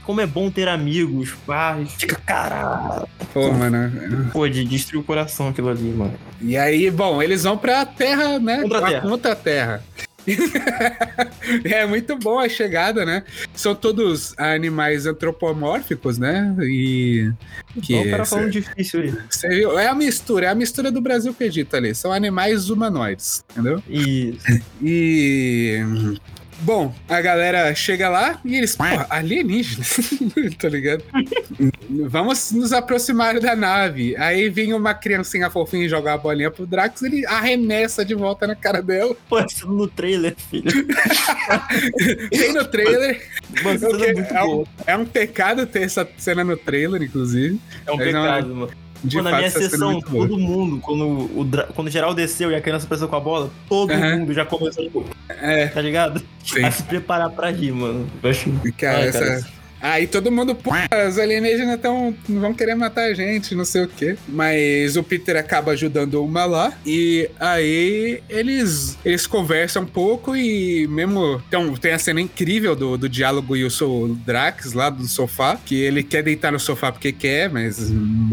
como é bom ter amigos, pá, e fica, caralho. Pô, mano. Pô, de destruir o coração aquilo ali, mano. E aí, bom, eles vão pra Terra, né? Contra a Terra. Contra a Terra. é muito bom a chegada, né? São todos animais antropomórficos, né? E. Que Olha o cara falando difícil aí. viu? É a mistura, é a mistura do Brasil com o Egito ali. São animais humanoides, entendeu? Isso. E. Bom, a galera chega lá e eles, pô, alienígenas, tá ligado? Vamos nos aproximar da nave. Aí vem uma criancinha fofinha jogar a bolinha pro Drax, ele arremessa de volta na cara dela. Pô, isso no trailer, filho. Tem no trailer. É muito é, um, é um pecado ter essa cena no trailer, inclusive. É um não- pecado, mano. De Pô, na fato, minha essa cena é sessão, todo mundo, quando o, quando o geral desceu e a criança apareceu com a bola, todo mundo já começou, tipo, É, tá ligado? sim. A se preparar pra rir, mano. Eu acho... Cara, Ai, essa... Aí todo mundo, pô, os alienígenas tão, vão querer matar a gente, não sei o quê. Mas o Peter acaba ajudando uma lá. E aí eles, eles conversam um pouco e mesmo. Então, tem a cena incrível do, do diálogo e o Drax lá do sofá. Que ele quer deitar no sofá porque quer, mas.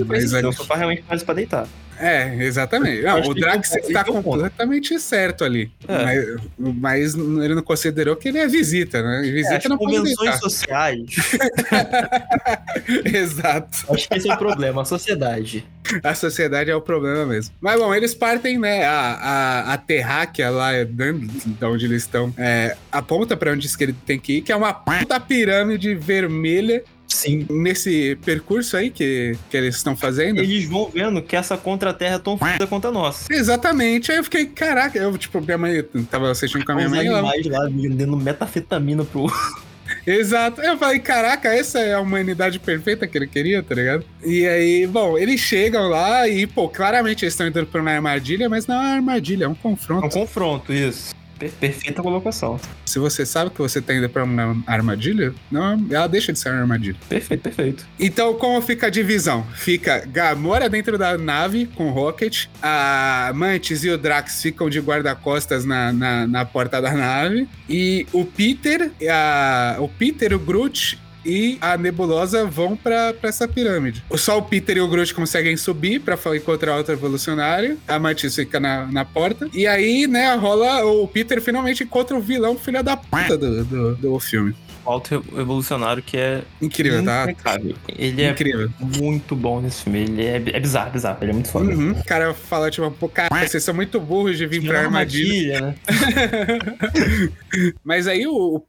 Mas mas o sofá realmente faz pra deitar. É, exatamente. Não, o Drax um- está ponto. completamente certo ali. É. Mas, mas ele não considerou que ele é visita, né? E visita É, as não pode convenções sociais, Exato. acho que esse é o problema, a sociedade. A sociedade é o problema mesmo. Mas bom, eles partem, né? A, a, a terráquea lá, de onde eles estão, é, aponta pra onde diz que ele tem que ir, que é uma puta pirâmide vermelha Sim. nesse percurso aí que, que eles estão fazendo. Eles vão vendo que essa contra-terra é tão foda quanto a nossa. Exatamente. Aí eu fiquei, caraca, eu, tipo, minha mãe tava assistindo com a minha Os mãe. Ela, animais lá vendendo metafetamina pro. Exato. Eu falei, caraca, essa é a humanidade perfeita que ele queria, tá ligado? E aí, bom, eles chegam lá e, pô, claramente eles estão entrando por uma armadilha, mas não é uma armadilha, é um confronto. É um confronto, isso. Per- perfeita colocação. Se você sabe que você tá indo pra uma armadilha, não, ela deixa de ser uma armadilha. Perfeito, perfeito. Então, como fica a divisão? Fica Gamora dentro da nave com o Rocket, a Mantis e o Drax ficam de guarda-costas na, na, na porta da nave, e o Peter, a, o Peter, o Groot e a Nebulosa vão pra essa pirâmide. Só o Peter e o Groot conseguem subir pra fa- encontrar outro evolucionário. A Mantis fica na, na porta. E aí, né, rola. O Peter finalmente encontra o vilão filho da puta do, do, do filme. Alto evolucionário que é Incrível, tá? impecável. Ele é Incrível. muito bom nesse filme. Ele é, é bizarro, bizarro. Ele é muito foda. Uhum. O cara fala, tipo, pô, cara, vocês são muito burros de vir Tinha pra uma armadilha. né? Mas aí o,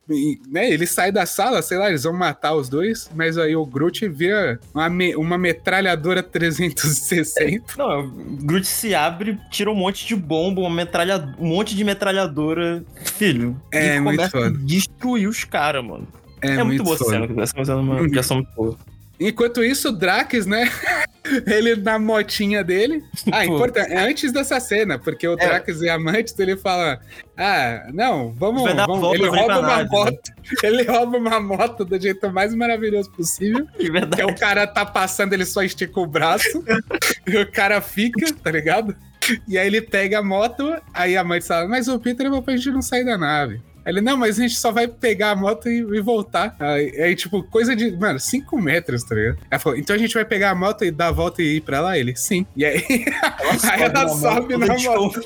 né, ele sai da sala, sei lá, eles vão matar os dois, mas aí o Groot vira uma, me- uma metralhadora 360. Não, o Groot se abre, tira um monte de bomba, uma metralha, um monte de metralhadora. Filho, É, muito a foda. destruir os caras, mano. É, É, muito boa essa foda. cena, essa cena é uma Uhum. criação muito boa. Enquanto isso, o Drax, né? ele na motinha dele. Ah, importante. É antes dessa cena, porque o É. Drax e a Mantis, ele fala: Ah, não, vamos. Vamos. volta Ele rouba uma nave, né? moto. Ele rouba uma moto do jeito mais maravilhoso possível. De Que verdade. o cara tá passando, ele só estica o braço. e o cara fica, tá ligado? E aí ele pega a moto, aí a mãe fala, mas o Peter é pra gente não sair da nave. Ele, não, mas a gente só vai pegar a moto e, e voltar. Aí, aí, tipo, coisa de, mano, 5 metros, tá ligado? Ela falou, então a gente vai pegar a moto e dar a volta e ir pra lá? Ele, sim. E aí, aí ela sobe na moto.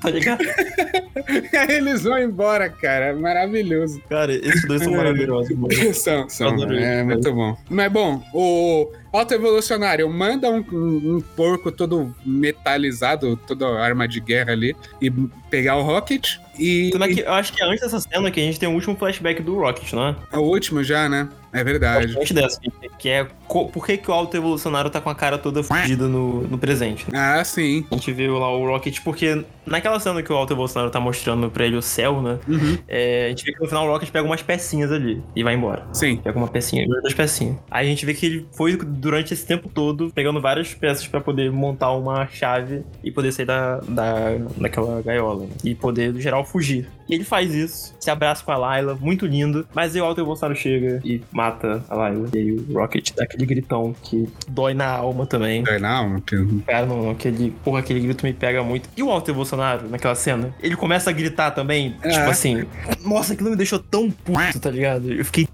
tá ligado? E aí eles vão embora, cara. É Maravilhoso. Cara, esses dois são maravilhosos, mano. São, são. Adorei. É muito bom. Mas bom, o Alto Evolucionário manda um, um- um porco todo metalizado, toda arma de guerra ali, e pegar o Rocket. E, é que, eu acho que é antes dessa cena que a gente tem o último flashback do Rocket, não é? é o último já, né? É verdade. Dessa, que- é por que, que o Alto Evolucionário tá com a cara toda fudida no, no presente. né? Ah, sim. A gente vê lá o Rocket, porque naquela cena que o Alto Evolucionário tá mostrando pra ele o céu, né? Uhum. É, a gente vê que no final o Rocket pega umas pecinhas ali e vai embora. Sim. Pega uma pecinha, duas pecinhas. Aí a gente vê que ele foi durante esse tempo todo pegando várias peças pra poder montar uma chave e poder sair da, da, daquela gaiola. né? E poder, no geral, fugir. Ele faz isso, se abraça com a Layla, muito lindo. Mas aí o Alter Bolsonaro chega e mata a Layla. E aí o Rocket dá aquele gritão que dói na alma também. É, não, que- Cara, não, aquele, porra, aquele grito me pega muito. E o Walter Bolsonaro, naquela cena, ele começa a gritar também, É. tipo assim, nossa, aquilo me deixou tão puto, tá ligado? Eu fiquei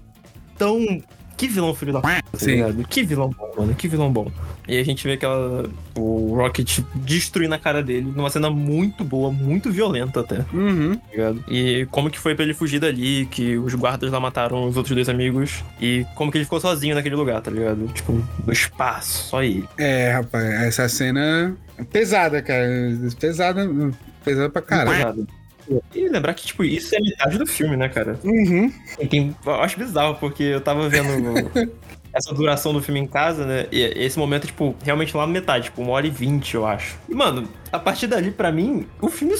tão. Que vilão filho da puta, tá? Que vilão bom, mano, que vilão bom. E a gente vê aquela. O Rocket destruindo a cara dele numa cena muito boa, muito violenta até, tá Uhum. ligado? E como que foi pra ele fugir dali, que os guardas lá mataram os outros dois amigos, e como que ele ficou sozinho naquele lugar, tá ligado? Tipo, no espaço, só ele. É, rapaz, essa cena é pesada, cara. Pesada, pesada pra caralho. Pesado. E lembrar que, tipo, isso é metade do filme, né, cara? Uhum. E tem- eu acho bizarro, porque eu tava vendo essa duração do filme em casa, né? E esse momento, tipo, realmente lá na metade, tipo, uma hora e vinte, eu acho. E, mano, a partir dali, pra mim, o filme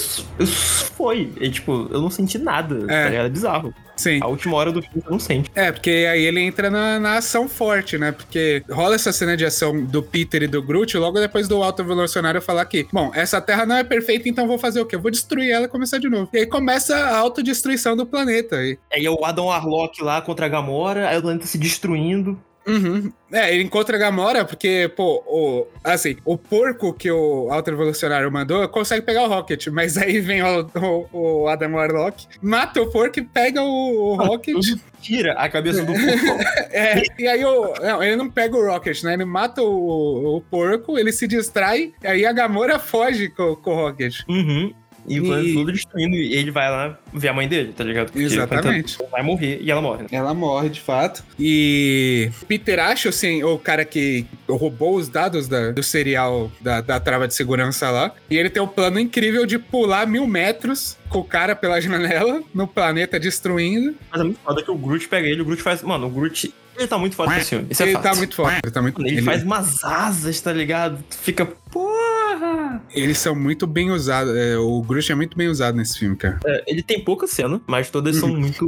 foi. E, tipo, eu não senti nada, É. tá ligado? É bizarro. Sim. A última hora do filme você não sente. É, porque aí ele entra na, na ação forte, né? Porque rola essa cena de ação do Peter e do Groot logo depois do Alto Evolucionário falar que, bom, essa terra não é perfeita, então vou fazer o quê? Eu vou destruir ela e começar de novo. E aí começa a autodestruição do planeta. E, Aí é o Adam Warlock lá contra a Gamora, aí o planeta se destruindo. Uhum. É, ele encontra a Gamora porque, pô, o, assim, o porco que o Alto Evolucionário mandou consegue pegar o Rocket, mas aí vem o, o, o Adam Warlock, mata o porco e pega o, o Rocket. Tira a cabeça do porco. É, e aí o. Não, ele não pega o Rocket, né? Ele mata o, o porco, ele se distrai, e aí a Gamora foge com, com o Rocket. Uhum. E o E- todo destruindo, e ele vai lá ver a mãe dele, tá ligado? Porque Exatamente. planeta Vai morrer e ela morre, né? Ela morre, de fato. E Peter assim, o cara que roubou os dados da- do serial da, da trava de segurança lá. E ele tem o plano incrível de pular mil metros com o cara pela janela, no planeta destruindo. Mas é muito foda que o Groot pega ele, o Groot faz. Mano, o Groot. Ele tá muito foda nesse filme. Isso é ele fato. tá muito forte. Ele, tá muito, ele, ele- faz umas asas, tá ligado? Fica, porra! eles são muito bem usados. é, o Groot é muito bem usado nesse filme, cara. É, ele tem pouca cena, mas todas são muito,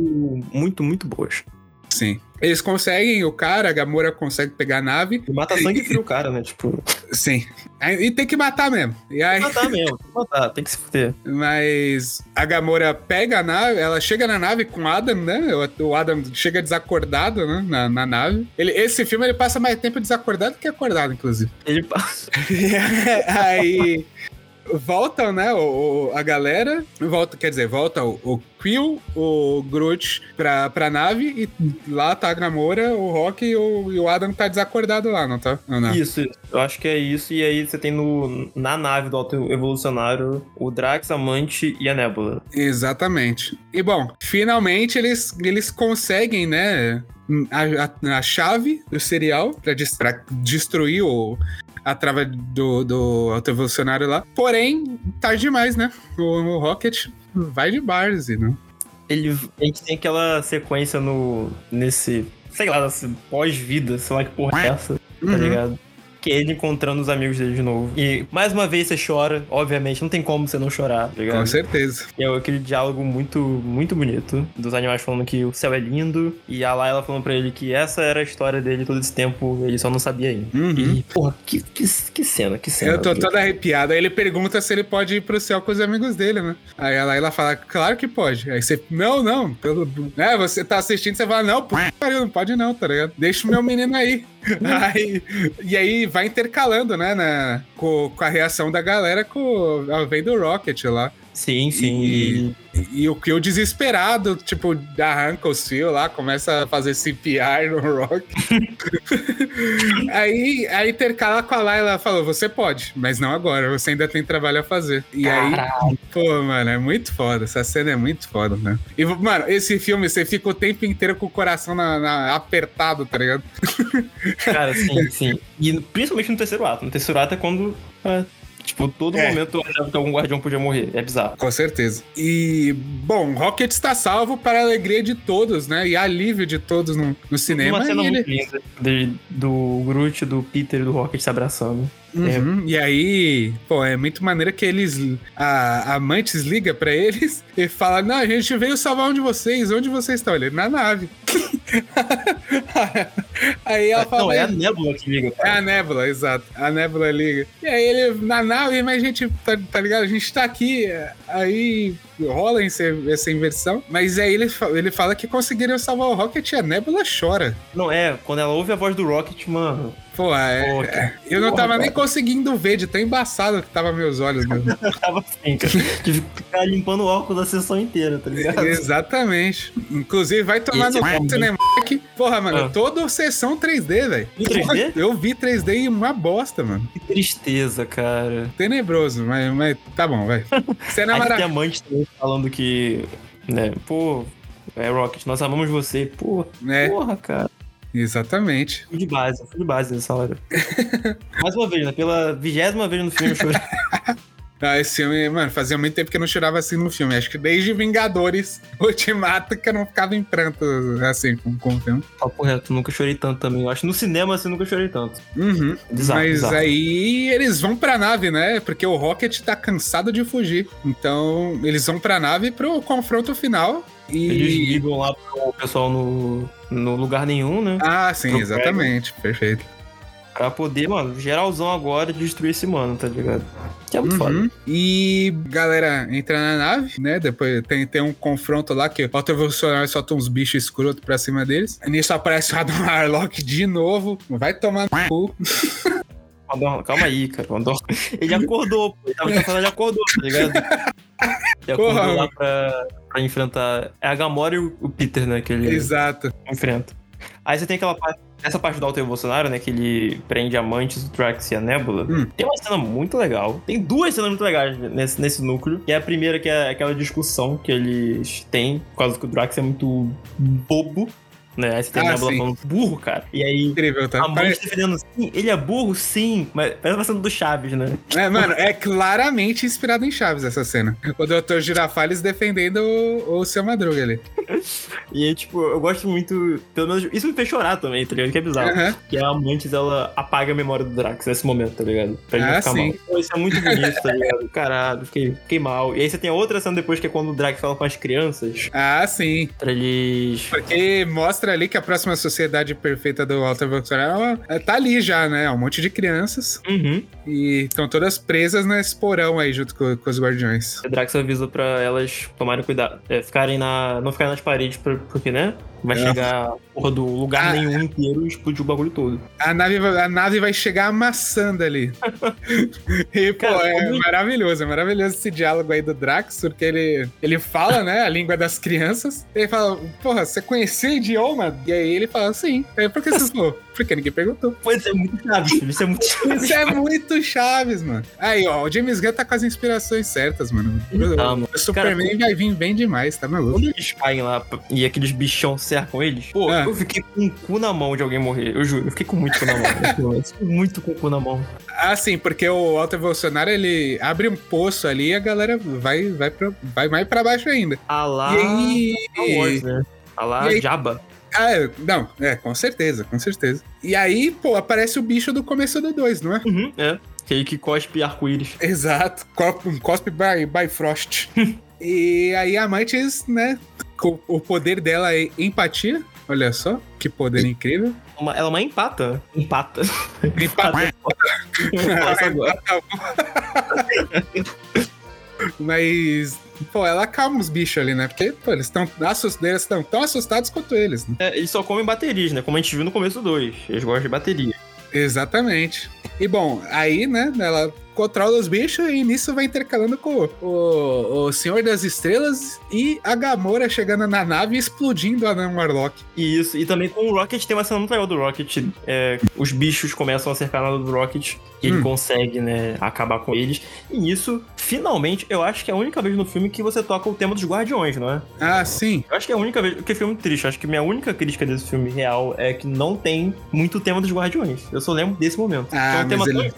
muito, muito boas. Sim. Eles conseguem, o cara, a Gamora consegue pegar a nave. E mata sangue frio o cara, né? Tipo, Sim. E tem que matar mesmo. E aí, matar mesmo, tem que matar, tem que se fuder. mas a Gamora pega a nave, ela chega na nave com o Adam, né? O o Adam chega desacordado, né? Na, na nave. Ele, esse filme ele passa mais tempo desacordado que acordado, inclusive. Ele passa. aí voltam, né? O, a galera. Volta, quer dizer, volta o, o Quill, o Groot pra, pra nave e lá tá a Gamora, o Rock e o, e o Adam tá desacordado lá, não tá? Não, não. Isso, eu acho que é isso. E aí você tem no, na nave do Auto Evolucionário o Drax, a Amante e a Nebula. Exatamente. E bom, finalmente eles, eles conseguem, né? A, a- a chave do serial pra destruir o, a trava do, do autoevolucionário lá. Porém, tarde demais, né? O, o Rocket vai de base, né? Ele, a gente tem aquela sequência no. nesse. sei lá, nesse pós-vida, sei lá que porra é essa, tá Uhum. ligado? Que é ele encontrando os amigos dele de novo. E mais uma vez você chora, obviamente, não tem como você não chorar, tá ligado? Com certeza. E é aquele diálogo muito, muito bonito dos animais falando que o céu é lindo e a Layla falando pra ele que essa era a história dele todo esse tempo, ele só não sabia ainda. Uhum. E, porra, que, que, que cena, que cena. Eu tô toda arrepiada. Aí ele pergunta se ele pode ir pro céu com os amigos dele, né? Aí ela, ela fala, claro que pode. Aí você, não, não. Pelo... É, você tá assistindo, você fala, não, pariu, não pode não, tá ligado? Deixa o meu menino aí. Aí. E aí vai intercalando, né, na, com, com a reação da galera com a vem do Rocket lá. Sim, sim. E- E o que o desesperado, tipo, arranca os fios lá, começa a fazer CPR no Rock. aí, aí intercala com a Layla falou: você pode, mas não agora, você ainda tem trabalho a fazer. E aí, pô, mano, é muito foda. Essa cena é muito foda, né? E, mano, esse filme, você fica o tempo inteiro com o coração na- na- apertado, tá ligado? Cara, sim, sim. E principalmente no terceiro ato. No terceiro ato é quando. é, tipo, todo É. momento eu achava que algum guardião podia morrer. É bizarro. Com certeza. E, bom, Rocket está salvo para a alegria de todos, né? E alívio de todos no, no cinema. Uma cena e ele- muito linda de- do Groot, do Peter e do Rocket se abraçando. Uhum, E aí, pô, é muito maneira que eles. A, a Mantis liga pra eles e fala: Não, a gente veio salvar um de vocês. Onde vocês estão? Ele, na nave. aí ela fala. Não, é a Nebula que liga, É cara. a Nebula, exato. A Nebula liga. E aí ele, na nave, mas a gente, tá, tá ligado? A gente tá aqui, aí rola essa inversão. Mas aí ele, ele fala que conseguiram salvar o Rocket e a Nebula chora. Não, é, quando ela ouve a voz do Rocket, mano. Pô, é, Pô, é, eu não porra, tava nem cara. conseguindo ver, de tão embaçado que tava meus olhos mesmo. Tava assim, cara. Tive que ficar limpando o óculos da sessão inteira, tá ligado? Exatamente. Inclusive, vai tomar Esse no é bom, Cinemark. Porra, mano, Ah. toda sessão 3D, velho. Em 3D? Eu vi 3D e uma bosta, mano. Que tristeza, cara. Tenebroso, mas, mas tá bom, vai. Cena Aí tem maravilhosa. amantes também falando que, né, pô, é Rocket, nós amamos você. Pô, né? porra, cara. Exatamente. Fui de base, fui de base nessa hora. Mais uma vez, né? Pela vigésima vez no filme eu chorei. Ah, esse filme, mano, fazia muito tempo que eu não chorava assim no filme. Acho que desde Vingadores Ultimato que eu não ficava em pranto assim com, com o filme. Papo reto, nunca chorei tanto também. Eu acho que no cinema assim nunca chorei tanto. Uhum. Bizarro, Mas bizarro. aí eles vão pra nave, né? Porque o Rocket tá cansado de fugir. Então eles vão pra nave pro confronto final. Eles E. ligam lá pro pessoal no, no lugar nenhum, né? Ah, sim, Pro exatamente. Perfeito. Pra poder, mano, geralzão agora destruir esse mano, tá ligado? Que é muito foda. Uhum. E galera entra na nave, né? Depois tem, tem um confronto lá que o Alto Evolucionário solta uns bichos escroto pra cima deles. Nisso aparece o Adam Arlock de novo. Vai tomar no cu. Mandou- Calma aí, cara. Mandou- Ele acordou, pô. Ele tava ele acordou, tá ligado? Ele acordou Porra. lá pra, pra enfrentar. É a Gamora e o o Peter, né? Que ele Exato. enfrenta. Aí você tem aquela parte. Essa parte do Alto Evolucionário, né? Que ele prende amantes, o Drax e a Nebula. Hum. Tem uma cena muito legal. Tem duas cenas muito legais nesse, nesse núcleo. É a primeira, que é aquela discussão que eles têm, por causa que o Drax é muito bobo. Né? Aí você tem a Ah, Nebula sim. falando burro, cara. E aí Incrível, tá? a mãe Parece- defendendo, sim, ele é burro, sim, mas parece cena do Chaves, né? É, mano, é claramente inspirado em Chaves essa cena. O Dr. Girafales defendendo o, o seu Madruga ali. E aí, tipo, eu gosto muito, pelo menos, isso me fez chorar também, tá ligado? Que é bizarro. Que a Amantes, ela apaga a memória do Drax nesse momento, tá ligado? Pra ele Ah, ficar sim. mal. Pô, isso é muito bonito, tá ligado? Caralho, fiquei, fiquei mal. E aí você tem outra cena depois, que é quando o Drax fala com as crianças, Ah, sim. pra eles... Porque mostra ali que a próxima sociedade perfeita do Walter Volkswagen tá ali já, né? Um monte de crianças. Uhum. E estão todas presas nesse porão aí junto com, com os guardiões. O Drax avisa pra elas tomarem cuidado, é, ficarem na... não ficarem nas paredes, porque, né? Vai É. chegar a porra do lugar Ah. nenhum inteiro e explodir o bagulho todo. A nave, vai- a nave vai chegar amassando ali. e, pô, Cara, é como- maravilhoso. É maravilhoso esse diálogo aí do Drax, porque ele, ele fala, né, a língua das crianças. Ele fala, porra, você conhecia o idioma? E aí ele fala, sim. Aí, por que você falou? Porque ninguém perguntou. Pô, isso é muito Chaves, filho. Isso é muito Chaves. Isso é muito Chaves, mano. Aí, ó, o James Gunn tá com as inspirações certas, mano. Tá. O Superman vai vir bem demais, tá maluco? Quando eles caem lá e aqueles bichão cercam eles, pô, Ah. eu fiquei com o cu na mão de alguém morrer. Eu juro, eu fiquei com muito cu na mão. Eu fiquei muito com o cu na mão. Ah, sim, porque o Alto Evolucionário, ele abre um poço ali e a galera vai, vai, pra, vai mais pra baixo ainda. A lá. E aí... Wars, né? A lá aí- Jabba. Ah, é, não, é, com certeza, com certeza. E aí, pô, aparece o bicho do começo do 2, não é? Uhum, é. Aquele que cospe arco-íris. Exato, um cospe by, by Frost. e aí a Mantis, né, com o poder dela é empatia, olha só, que poder incrível. Uma- ela é uma empata. Empata. Empata. Isso agora. Mas, pô, ela acalma os bichos ali, né? Porque, pô, eles estão eles estão tão assustados quanto eles, né? É, eles só comem baterias, né? Como a gente viu no começo do 2. Eles gostam de bateria. Exatamente. E bom, aí, né, ela controla os bichos e nisso vai intercalando com o, o Senhor das Estrelas e a Gamora chegando na nave e explodindo a Anã Warlock. Isso, e também com o Rocket tem uma cena muito legal do Rocket. É, os bichos começam a cercar nada do Rocket e ele Hum. consegue, né, acabar com eles. E nisso, finalmente, eu acho que é a única vez no filme que você toca o tema dos Guardiões, não é? Ah, sim. Eu acho que é a única vez. Porque filme triste. Eu acho que minha única crítica desse filme real é que não tem muito tema dos Guardiões. Eu só lembro desse momento. Ah, é um tema mas tão ele-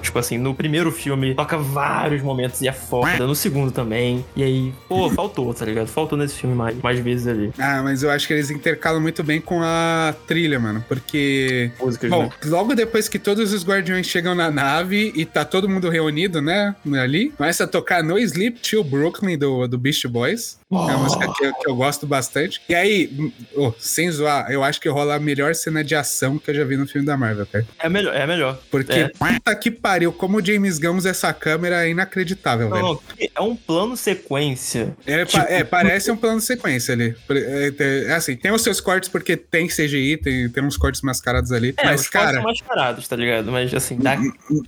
Tipo assim, no primeiro primeiro filme toca vários momentos e é foda. No segundo também. E aí, pô, faltou, tá ligado? Faltou nesse filme mais, mais vezes ali. Ah, mas eu acho que eles intercalam muito bem com a trilha, mano. Porque. Músicas, Bom, né? logo depois que todos os guardiões chegam na nave e tá todo mundo reunido, né? Ali, começa a tocar No Sleep Till Brooklyn do, do Beast Boys. É uma música que eu, que eu gosto bastante. E aí, oh, sem zoar, eu acho que rola a melhor cena de ação que eu já vi no filme da Marvel, cara. É melhor, é melhor. Porque, É. puta que pariu, como o James Gunn usa essa câmera é inacreditável, Não, velho. é um plano sequência. É, Tipo- é, parece um plano sequência ali. É, é, é assim, tem os seus cortes porque tem CGI, tem, tem uns cortes mascarados ali. É, mas, os cara, são mascarados, tá ligado? Mas assim, dá.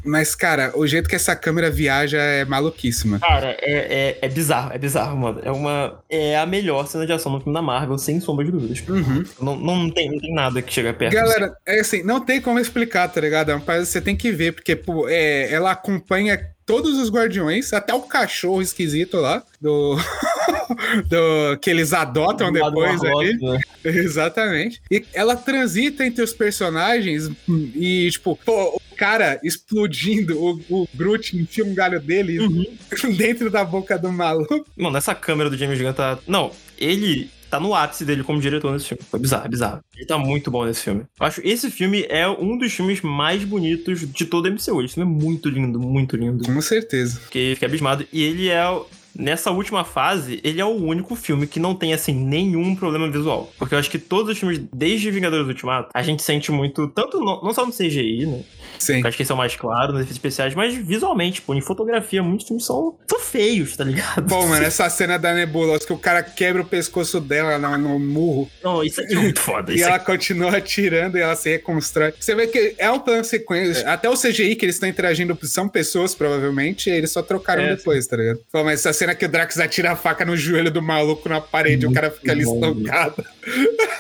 mas, cara, o jeito que essa câmera viaja é maluquíssima. Cara, é, é, é bizarro, é bizarro, mano. É uma. É a melhor cena de ação no filme da Marvel, sem sombra de dúvidas. Uhum. Não, não, tem, não tem nada que chega perto. Galera, é assim, não tem como explicar, tá ligado? É que você tem que ver, porque, pô, é, ela acompanha todos os guardiões, até o cachorro esquisito lá, do. do que eles adotam depois ali. Né? Exatamente. E ela transita entre os personagens e, tipo, pô, cara explodindo, o, o Groot enfia um galho dele dentro da boca do maluco. Mano, essa câmera do James Gunn tá. Não, ele tá no ápice dele como diretor nesse filme. Foi bizarro, bizarro. Ele tá muito bom nesse filme. Eu acho que esse filme é um dos filmes mais bonitos de todo o MCU. Esse filme é muito lindo, muito lindo. Com certeza. Fiquei, fiquei abismado. E ele é. Nessa última fase, ele é o único filme que não tem, assim, nenhum problema visual. Porque eu acho que todos os filmes, desde Vingadores Ultimato, a gente sente muito, tanto no- não só no CGI, né? Sim. Acho que esse é o mais claro, nos efeitos especiais, mas visualmente, pô, em fotografia, muitos filmes são, são feios, tá ligado? Pô, mano, essa cena da Nebulosa que o cara quebra o pescoço dela no, no murro Não, isso aqui é muito foda. e Isso ela continua atirando e ela se reconstrói. Você vê que é um plano sequência. Até o CGI que eles estão interagindo são pessoas, provavelmente, e eles só trocaram É, depois, tá ligado? Pô, mas essa cena que o Drax atira a faca no joelho do maluco na parede e o cara fica ali bom, estancado.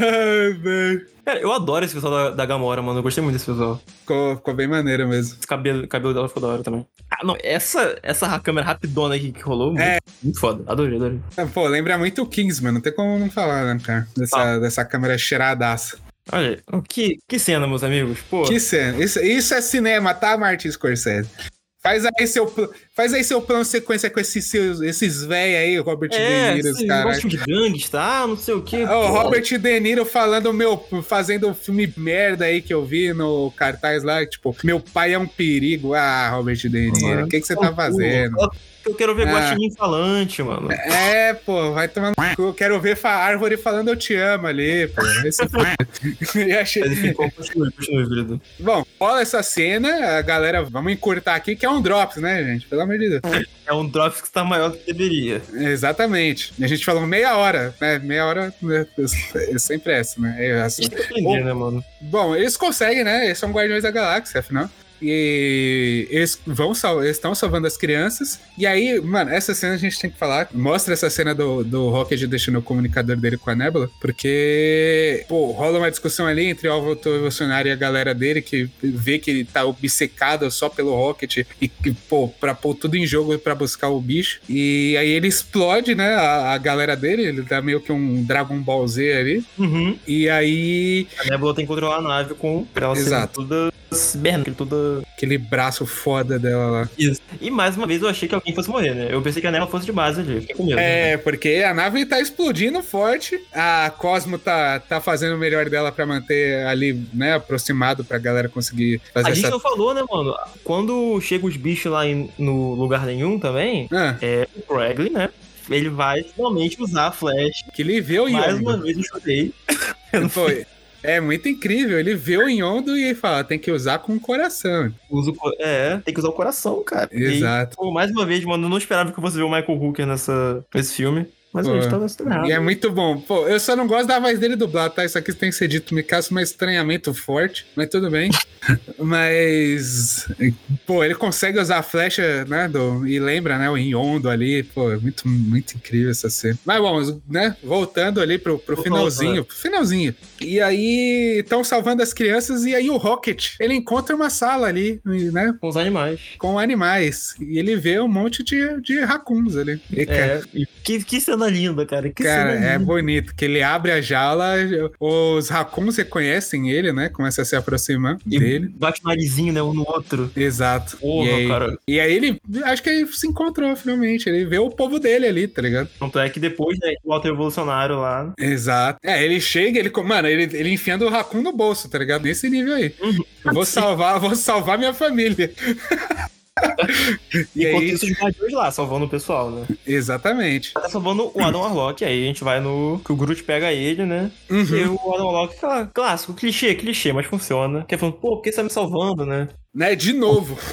Ai, velho. Cara, eu adoro esse visual da, da Gamora, mano. Eu gostei muito desse visual. Ficou, ficou bem maneiro mesmo. Esse cabelo, cabelo dela ficou da hora também. Ah, não, essa, essa câmera rapidona aqui que rolou, muito, É. muito foda. Adorei, adorei. Ah, Pô, lembra muito o Kingsman, não tem como não falar, né, cara? Dessa, Ah. dessa câmera cheiradaça. Olha, que, que cena, meus amigos. Pô, Que cena. Isso, isso é cinema, tá, Martin Scorsese? Faz aí seu, faz aí seu plano sequência com esses, seus, esses véi aí, Robert é, De Niro, cara. de gangsta, ah, não sei o que. O Robert De Niro falando meu, fazendo o filme merda aí que eu vi no cartaz lá, tipo, meu pai é um perigo. Ah, Robert De Niro, o que, que você tá fazendo? Eu quero ver Ah. Guaxinim falante, mano. É, pô, vai tomando no cu. Eu quero ver a árvore falando eu te amo ali, pô. Esse e achei... Bom, rola essa cena, a galera, vamos encurtar aqui, que é um drops, né, gente? Pelo amor de Deus. É um Drops que tá maior do que deveria. Exatamente. E a gente falou meia hora, né? Meia hora é sempre essa, né? É assim. Tem que aprender, né, mano? Bom, eles conseguem, né? Eles são Guardiões da Galáxia, afinal. E eles vão sal estão salvando as crianças. E aí, mano, essa cena a gente tem que falar. Mostra essa cena do, do Rocket deixando o comunicador dele com a Nebula. Porque, pô, rola uma discussão ali entre o Alvo Evolucionário e a galera dele que vê que ele tá obcecado só pelo Rocket e que, pô, pra pôr tudo em jogo pra buscar o bicho. E aí ele explode, né? A, a galera dele. Ele dá meio que um Dragon Ball Z ali. Uhum. E aí A Nebula tem que controlar a nave com pra ela ser Exato. Cibernética, toda. aquele braço foda dela lá. Isso. E mais uma vez eu achei que alguém fosse morrer, né? Eu pensei que a Nebula fosse de base ali. Fiquei com medo. É, porque a nave tá explodindo forte. A Cosmo tá, tá fazendo o melhor dela pra manter ali, né, aproximado pra galera conseguir fazer A gente essa. não falou, né, mano? Quando chegam os bichos lá em- no lugar nenhum também, Ah, é o Cragley, né? Ele vai finalmente usar a Flash. que ele vê o Mais Yondo. uma vez eu chorei. Foi. É muito incrível. Ele vê o Yondo e fala: tem que usar com o coração. Usa o co- É, tem que usar o coração, cara. Exato. E, pô, mais uma vez, mano, eu não esperava que fosse ver o Michael Hooker nessa, nesse filme. Mas Pô, a gente tava esperando. E é muito bom. Pô, eu só não gosto da voz dele dublado, tá? Isso aqui tem que ser dito. Me causa um estranhamento forte, mas tudo bem. mas. Pô, ele consegue usar a flecha, né? Do, e lembra, né? O Yondo ali. Pô, é muito, muito incrível essa cena. Mas bom, né? Voltando ali pro, pro finalzinho. Pro finalzinho. E aí estão salvando as crianças. E aí o Rocket, ele encontra uma sala ali, né? Com os animais. Com animais. E ele vê um monte de, de racuns ali. E, cara, É, e que, que cena cena linda, cara. Que Cara, é bonito, que ele abre a jaula, os racuns reconhecem ele, né? Começa a se aproximar E dele. bate o narizinho, né? Um no outro. Exato. Porra, e aí, cara. E aí ele, acho que ele se encontrou finalmente, ele vê o povo dele ali, tá ligado? Tanto é que depois, né, o Walter Evolucionário lá. Exato. É, ele chega, ele, mano, ele, ele enfiando o racun no bolso, tá ligado? Nesse nível aí. Uhum. Vou salvar, vou salvar minha família. e Enquanto aí, isso, os guardiões lá, salvando o pessoal, né? exatamente. Tá salvando o Adam Warlock, aí a gente vai no. que o Groot pega ele, né? E Uhum. o Adam Warlock, aquela clássico, clichê, clichê, mas funciona. Que é falando, pô, por que você tá me salvando, né? Né, de novo.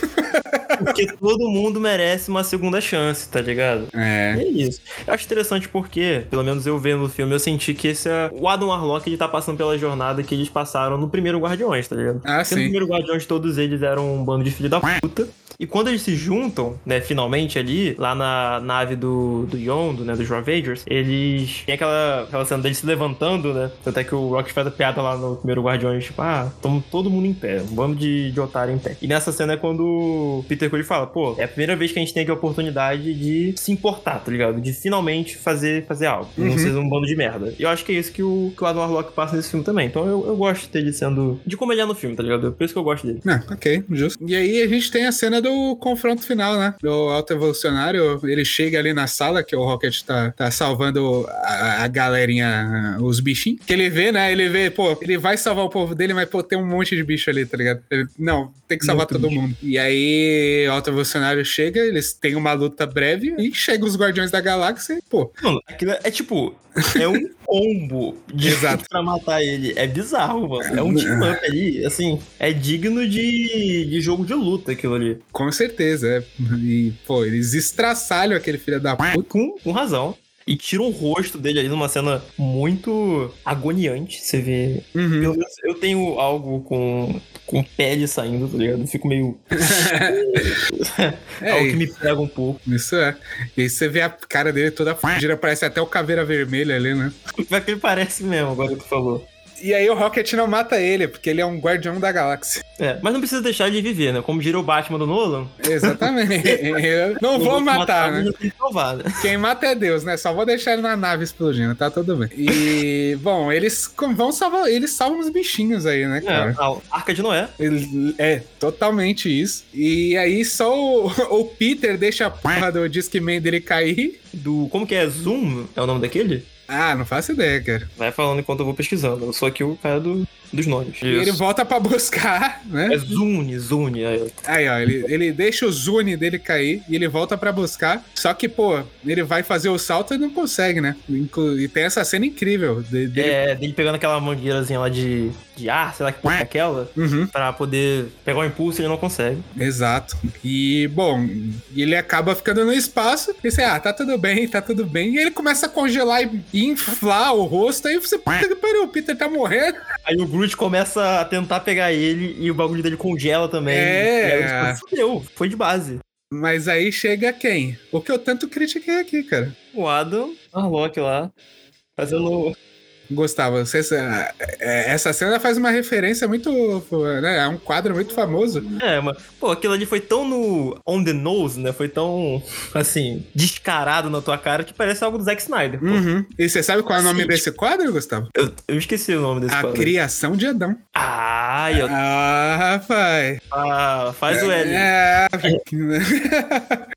Porque todo mundo merece uma segunda chance, tá ligado? E É. é isso. Eu acho interessante porque, pelo menos eu vendo o filme, eu senti que esse é... o Adam Warlock ele tá passando pela jornada que eles passaram no primeiro Guardiões, tá ligado? Ah, Porque no sim. primeiro Guardiões todos eles eram um bando de filho da puta. E quando eles se juntam, né, finalmente ali, lá na nave do, do Yondo, né, dos Ravagers, eles. Tem aquela, aquela cena deles se levantando, né? Até que o Rocket faz a piada lá no primeiro Guardiões, tipo, ah, tamo todo mundo em pé, um bando de, de otário em pé. E nessa cena é quando o Peter Quill fala, pô, é a primeira vez que a gente tem aqui a oportunidade de se importar, tá ligado? De finalmente fazer, fazer algo. Não Uhum. ser um bando de merda. E eu acho que é isso que o, que o Adam Warlock passa nesse filme também. Então eu, eu gosto dele sendo. de como ele é no filme, tá ligado? Por isso que eu gosto dele. Ah, ok, justo. E aí a gente tem a cena do confronto final, né? Do Alto Evolucionário. Ele chega ali na sala, que o Rocket tá, tá salvando a, a galerinha, os bichinhos. Que ele vê, né? Ele vê, pô, ele vai salvar o povo dele, mas, pô, tem um monte de bicho ali, tá ligado? Ele, não, tem que salvar Muito todo bicho. mundo. E aí o Alto Evolucionário chega, eles têm uma luta breve e chegam os Guardiões da Galáxia e, pô, aquilo é, é tipo. É um combo de Exato. pra matar ele. É bizarro, mano. É um team up ali, assim. É digno de, de jogo de luta aquilo ali. com certeza, é. E, pô, eles estraçalham aquele filho da puta. Com, com razão. E tira o rosto dele ali numa cena muito agoniante. Você vê. Uhum. Menos eu tenho algo com, com pele saindo, tá ligado? Eu fico meio. É, algo que me pega um pouco. Isso é. E aí você vê a cara dele toda fudida, parece até o caveira vermelha ali, né? Vai que ele parece mesmo, agora que tu falou. E aí o Rocket não mata ele, porque ele é um guardião da galáxia. É, mas não precisa deixar ele viver, né? Como diria o Batman do Nolan. Exatamente. Não vou matar, mas né? provar, né? Quem mata é Deus, né? Só vou deixar ele na nave explodindo, tá tudo bem. E, bom, eles vão salvar, eles salvam os bichinhos aí, né, É, cara? a Arca de Noé. Ele- é, totalmente isso. E aí só o, o Peter deixa a porra do Discman dele cair. Do. Como que é? Zoom? É o nome daquele? Ah, não faço ideia, cara. Vai falando enquanto eu vou pesquisando. Eu sou aqui o cara do, dos nomes. E ele volta pra buscar, né? É Zune, Zune. Aí, Aí, ó, ele, ele deixa o Zune dele cair e ele volta pra buscar. Só que, pô, ele vai fazer o salto e não consegue, né? E tem essa cena incrível de- dele. É, dele pegando aquela mangueirazinha lá de, de ar, sei lá que porra é aquela, Uhum, pra poder pegar o impulso e ele não consegue. exato. E, bom, ele acaba ficando no espaço. E você, ah, tá tudo bem, tá tudo bem. E ele começa a congelar e, e inflar o rosto. Aí você, puta que pariu, o Peter tá morrendo. Aí o Groot começa a tentar pegar ele e o bagulho dele congela também. É. E aí, tipo, fudeu, foi de base. Mas aí chega quem? O que eu tanto critiquei aqui, cara. O Adam, Arlock lá, fazendo. Gustavo, você- é, essa cena faz uma referência muito. Né, é um quadro muito famoso. É, mas, pô, aquilo ali foi tão no on the nose, né? Foi tão, assim, descarado na tua cara que parece algo do Zack Snyder. Uhum. E você sabe qual é o nome Sim. desse quadro, Gustavo? Eu, eu esqueci o nome desse A quadro. criação de Adão. Ai, eu... Ah, rapaz. ah, faz o L. É.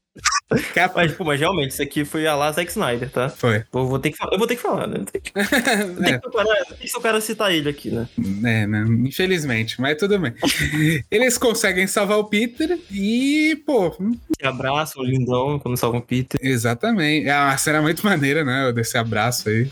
Mas, pô, mas realmente, isso aqui foi a lá Zack Snyder, tá? Foi. Pô, vou ter que, fa- eu vou ter que falar, né? Tem que, tem que, procurar- tem que o cara citar ele aqui, né? É, né? Infelizmente, mas tudo bem. Eles conseguem salvar o Peter e, pô, Que abraço, o lindão, quando salva o Peter. exatamente. É uma cena muito maneira, né? Desse abraço aí.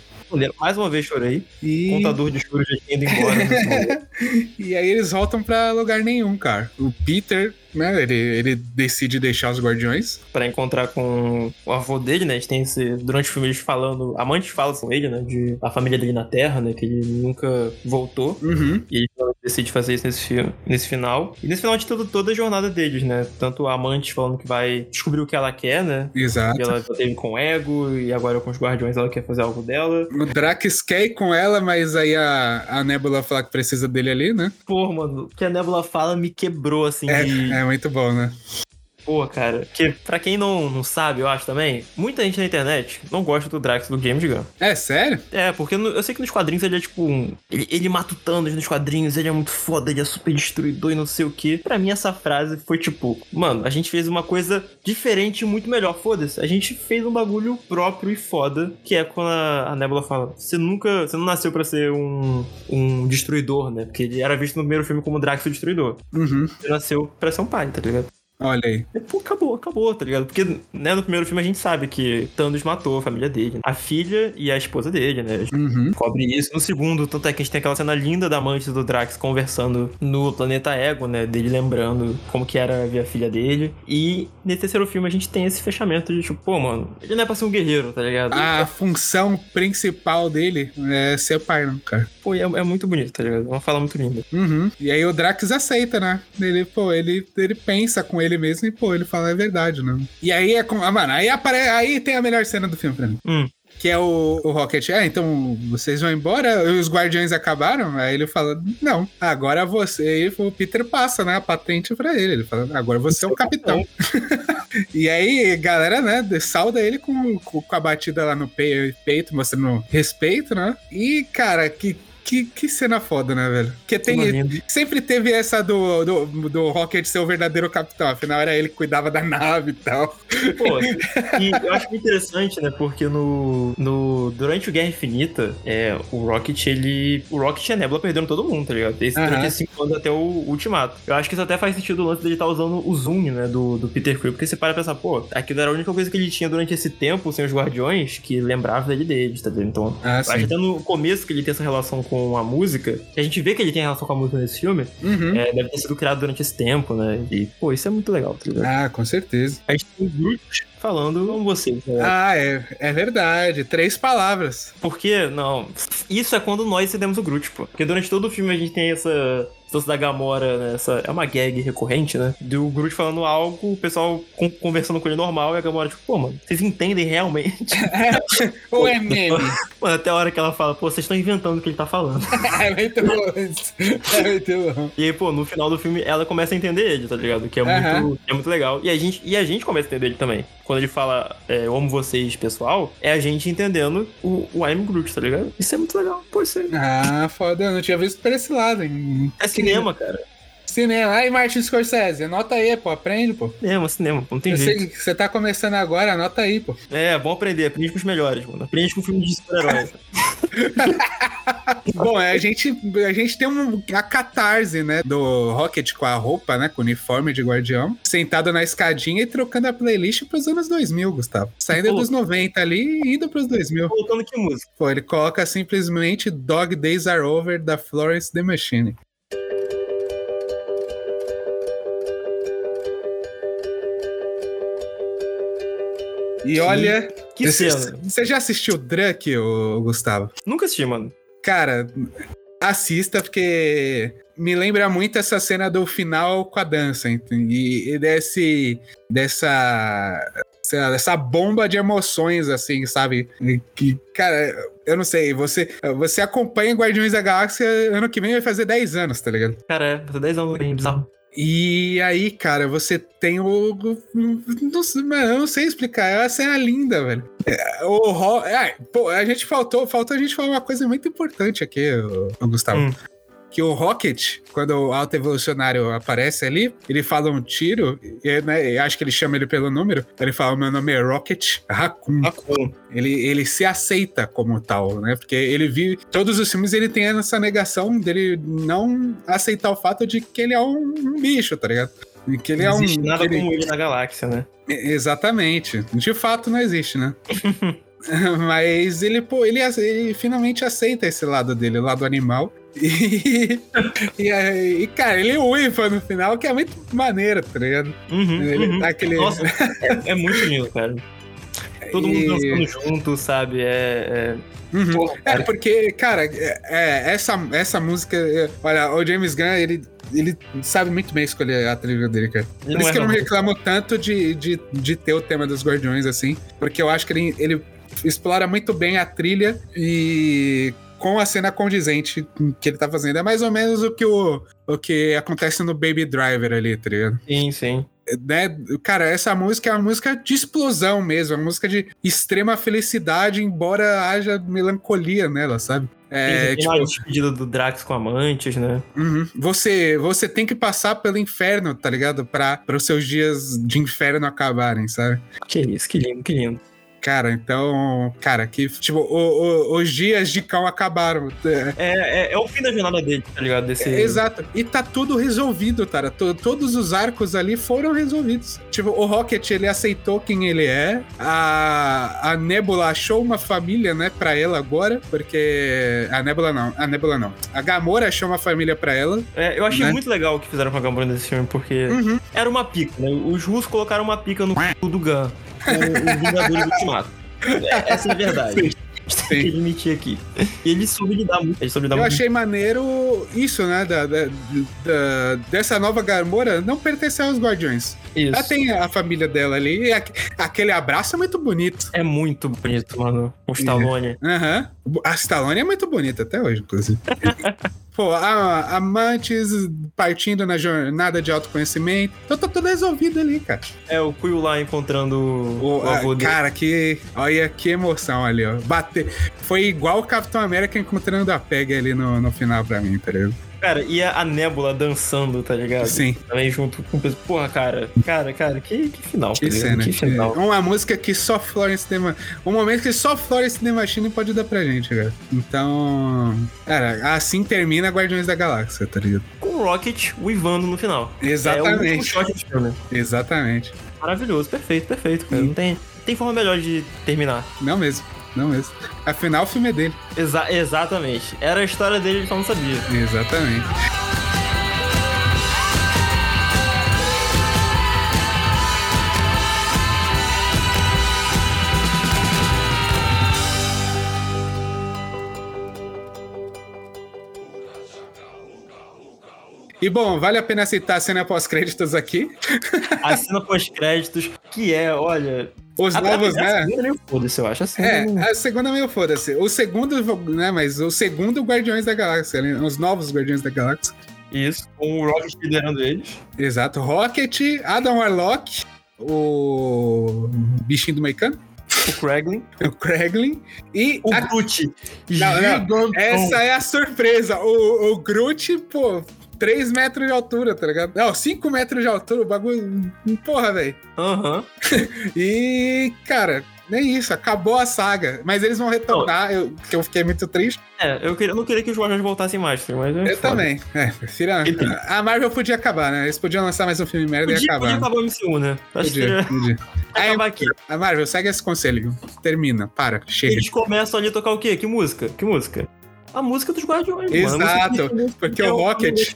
Mais uma vez chorei. E, Contador de choro já tinha ido embora. momento. e aí eles voltam pra lugar nenhum, cara. O Peter, né? Ele, ele decide deixar os guardiões. pra encontrar com o avô dele, né? A gente tem esse. Durante o filme eles falando. A mãe fala com ele, né? De a família dele na Terra, né? Que ele nunca voltou. Uhum. E ele decide fazer isso nesse, nesse final. E nesse final de toda, toda a jornada deles, né? Tanto a amante falando que vai descobrir o que ela quer, né? Exato. E ela teve com o ego, e agora com os guardiões ela quer fazer algo dela. O Drax quer ir com ela, mas aí a, a Nebula fala que precisa dele ali, né? Pô, mano, o que a Nebula fala me quebrou, assim, É, de... é muito bom, né? Pô, cara, que pra quem não, não sabe, eu acho também, muita gente na internet não gosta do Drax do James Gunn. É sério? É, porque no- eu sei que nos quadrinhos ele é tipo um. Ele, ele mata o Thanos nos quadrinhos, ele é muito foda, ele é super destruidor e não sei o que. Pra mim, essa frase foi tipo, mano, a gente fez uma coisa diferente e muito melhor. Foda-se. A gente fez um bagulho próprio e foda, que é quando a, a Nebula fala: Você nunca. Você não nasceu pra ser um, um destruidor, né? Porque ele era visto no primeiro filme como Drax o Destruidor. Uhum. Ele nasceu pra ser um pai, tá ligado? Olha aí. E, pô, acabou, acabou, tá ligado? Porque, né, no primeiro filme a gente sabe que Thanos matou a família dele, a filha e a esposa dele, né? Uhum. Cobre isso. No segundo, tanto é que a gente tem aquela cena linda da amante do Drax conversando no planeta Ego, né? Dele lembrando como que era ver a filha dele. E nesse terceiro filme a gente tem esse fechamento de tipo, pô, mano, ele não é pra ser um guerreiro, tá ligado? A função principal dele é ser pai, não, cara. Pô, é, é muito bonito, tá ligado? Uma fala muito linda. Uhum. E aí o Drax aceita, né? Ele, pô, ele, ele pensa com ele mesmo e, pô, ele fala, é verdade, né? E aí é com. Ah, mano, aí, apare... aí tem a melhor cena do filme pra mim. Hum. Que é o, o Rocket. Ah, então vocês vão embora? Os guardiões acabaram? Aí ele fala: Não, agora você. E o Peter passa, né? A patente pra ele. Ele fala: Agora você é o capitão. e aí, galera, né? Salda ele com, com, a batida lá no pe- peito, mostrando respeito, né? E, cara, que. Que, que cena foda, né, velho? Porque tem. Sempre teve essa do, do, do Rocket ser o verdadeiro capitão. Afinal, era ele que cuidava da nave e tal. Pô, e eu acho interessante, né? Porque no, no durante o Guerra Infinita, é, o Rocket, ele. O Rocket e a Nebula perderam todo mundo, tá ligado? Esse, durante Aham. esses cinco anos até o Ultimato. Eu acho que isso até faz sentido o lance dele estar usando o Zoom, né? Do, do Peter Quill. Porque você para e pensar, pô, aquilo era a única coisa que ele tinha durante esse tempo sem os Guardiões que lembrava dele deles, tá ligado? Então. Ah, acho até no começo que ele tem essa relação com a música, que a gente vê que ele tem relação com a música nesse filme, Uhum. é, deve ter sido criado durante esse tempo, né? E, pô, isso é muito legal, tá ligado? Ah, com certeza. A gente tem Groot falando com você, tá ligado? Ah, é, é verdade. Três palavras. Porque, não, isso é quando nós cedemos o Groot, pô. Porque durante todo o filme a gente tem essa. Essa da Gamora, né? Essa, é uma gag recorrente, né? Do Groot falando algo, o pessoal con- conversando com ele normal e a Gamora, tipo, pô, mano, vocês entendem realmente? Ou é meme? mano, até a hora que ela fala, pô, vocês estão inventando o que ele tá falando. é muito bom isso. É muito bom. E aí, pô, no final do filme ela começa a entender ele, tá ligado? Que é, muito, é muito legal. E a, gente, e a gente começa a entender ele também. Quando ele fala, é, eu amo vocês, pessoal, é a gente entendendo o, o I'm Groot, tá ligado? Isso é muito legal. Pô, isso é, Ah, foda. Eu não tinha visto por esse lado. Hein? é cinema, cara. Cinema. Aí, Martin Scorsese, anota aí, pô. Aprende, pô. Cinema, cinema, não tem Eu jeito. sei que você tá começando agora, anota aí, pô. É, bom aprender, aprende com os melhores, mano. Aprende com filmes de super-heróis. Bom, a gente, a gente tem um, a catarse, né, do Rocket com a roupa, né, com o uniforme de guardião, sentado na escadinha e trocando a playlist pros anos 2000, Gustavo. Saindo Pô. dos 90 ali e indo pros 2000. Colocando que música? Pô, ele coloca simplesmente Dog Days Are Over, da Florence The Machine. E olha, Que você cena. você já assistiu Drunk, ô, Gustavo? Nunca assisti, mano. Cara, assista porque me lembra muito essa cena do final com a dança e, e desse dessa sei lá, dessa bomba de emoções assim, sabe? Que cara, eu não sei, você você acompanha Guardiões da Galáxia ano que vem vai fazer 10 anos, tá ligado? Cara, é, fazer 10 anos bem bizarro. E aí, cara, você tem o. Não, sei, eu não sei explicar. É uma cena linda, velho. É, O é, a gente faltou, faltou a gente falar uma coisa muito importante aqui, o Gustavo. Hum. Que o Rocket, quando o Alto Evolucionário aparece ali, ele fala um tiro, e, né, acho que ele chama ele pelo número. Ele fala: Meu nome é Rocket Raccoon. Raccoon. Ele, ele se aceita como tal, né? Porque ele vive. Todos os filmes ele tem essa negação dele não aceitar o fato de que ele é um, um bicho, tá ligado? Que ele Não é um. existe nada ele- como ele na galáxia, né? Exatamente. De fato não existe, né? Mas ele, pô, ele, ele finalmente aceita esse lado dele, o lado animal. E, e, e, cara, ele uiva no final, que é muito maneiro, tá ligado? Uhum, Ele uhum. aquele. Nossa, é, é muito lindo, cara. Todo mundo E- dançando junto, sabe? É. é... Uhum. Porra, É, porque, cara, é, é, essa, essa música. é, olha, o James Gunn, ele, ele sabe muito bem escolher a trilha dele, cara. Por Não isso é que eu não não. reclamo tanto de, de, de ter o tema dos Guardiões, assim. Porque eu acho que ele, ele explora muito bem a trilha e com a cena condizente que ele tá fazendo. É mais ou menos o que, o, o que acontece no Baby Driver ali, tá ligado? Sim, sim. né, cara, essa música é uma música de explosão mesmo, é uma música de extrema felicidade, embora haja melancolia nela, sabe? É, tipo, a despedida do Drax com amantes, né? Uhum. Você, você tem que passar pelo inferno, tá ligado? Para os seus dias de inferno acabarem, sabe? Que isso, que lindo, que lindo. Cara, então, cara, que, tipo, o, o, os dias de Cal acabaram. É, é, é, o fim da jornada dele, tá ligado? Desse... É, exato. E tá tudo resolvido, cara. T todos os arcos ali foram resolvidos. Tipo, o Rocket, ele aceitou quem ele é. A, a Nebula achou uma família, né, pra ela agora, porque... A Nebula não, a Nebula não. A Gamora achou uma família pra ela. É, eu achei né? muito legal o que fizeram com a Gamora nesse filme, porque uhum. era uma pica, né? Os russos colocaram uma pica no cu do Gun com os Vingadores do Ultimato. É, essa é a verdade. Sim. Tem que admitir aqui. E ele soube lidar muito. Ele soube lidar Eu muito. achei maneiro isso, né? Da, da, da, dessa nova Gamora não pertencer aos Guardiões. Isso. Ela tem a família dela ali. E aquele abraço é muito bonito. É muito bonito, mano. O Stallone. Aham. Uhum. A Stallone é muito bonita até hoje, inclusive. Pô, a, amantes partindo na jornada de autoconhecimento. Então tá tudo resolvido ali, cara. É, o Quill lá encontrando o, o avô dele. Cara, que. Olha que emoção ali, ó. Bater. Foi igual o Capitão América encontrando a Peg ali no, no final pra mim, tá ligado? Cara, e a, Nebula dançando, tá ligado? Sim. Também junto com. Porra, cara. Cara, cara, que, que final. Que tá cena. Que final. Uma música que só Florence The Machine. Um momento que só Florence The Machine pode dar pra gente, cara. Então. Cara, assim termina Guardiões da Galáxia, tá ligado? Com o Rocket uivando no final. Exatamente. É o shot filme. Exatamente. Maravilhoso, perfeito, perfeito, cara. Não tem, tem forma melhor de terminar. Não mesmo. Não mesmo. Afinal, o filme é dele. Exa exatamente. Era a história dele, ele só não sabia. Exatamente. E bom, vale a pena citar a cena pós-créditos aqui. A cena pós-créditos, que é, olha, os a, novos, a, né? A segunda é meio foda-se, eu acho. Assim, é, a segunda é meio foda-se. O segundo, né? Mas o segundo Guardiões da Galáxia, né? os novos Guardiões da Galáxia. Isso, com o Rocket liderando eles. Exato. Rocket, Adam Warlock, o bichinho do Meicano. O Kraglin. O Kraglin. E. O a... Groot. Não, não. Essa é a surpresa. O, o Groot, pô, 3 metros de altura, tá ligado? Não, 5 metros de altura, o bagulho. Porra, velho. Aham. Uhum. e, cara, nem isso, acabou a saga. Mas eles vão retornar, eu, que eu fiquei muito triste. É, eu, queria, eu não queria que os Guardiões voltassem mais, mas. É eu foda. também. É, tira, a Marvel podia acabar, né? Eles podiam lançar mais um filme merda podia, e acabar. Podia acabar o MCU, né? Acho podia, que... podia. acabar aqui. A Marvel, segue esse conselho. Termina, para, chega. Eles começam ali a tocar o quê? Que música? Que música? A música dos Guardiões. Exato, mano, porque o Rocket,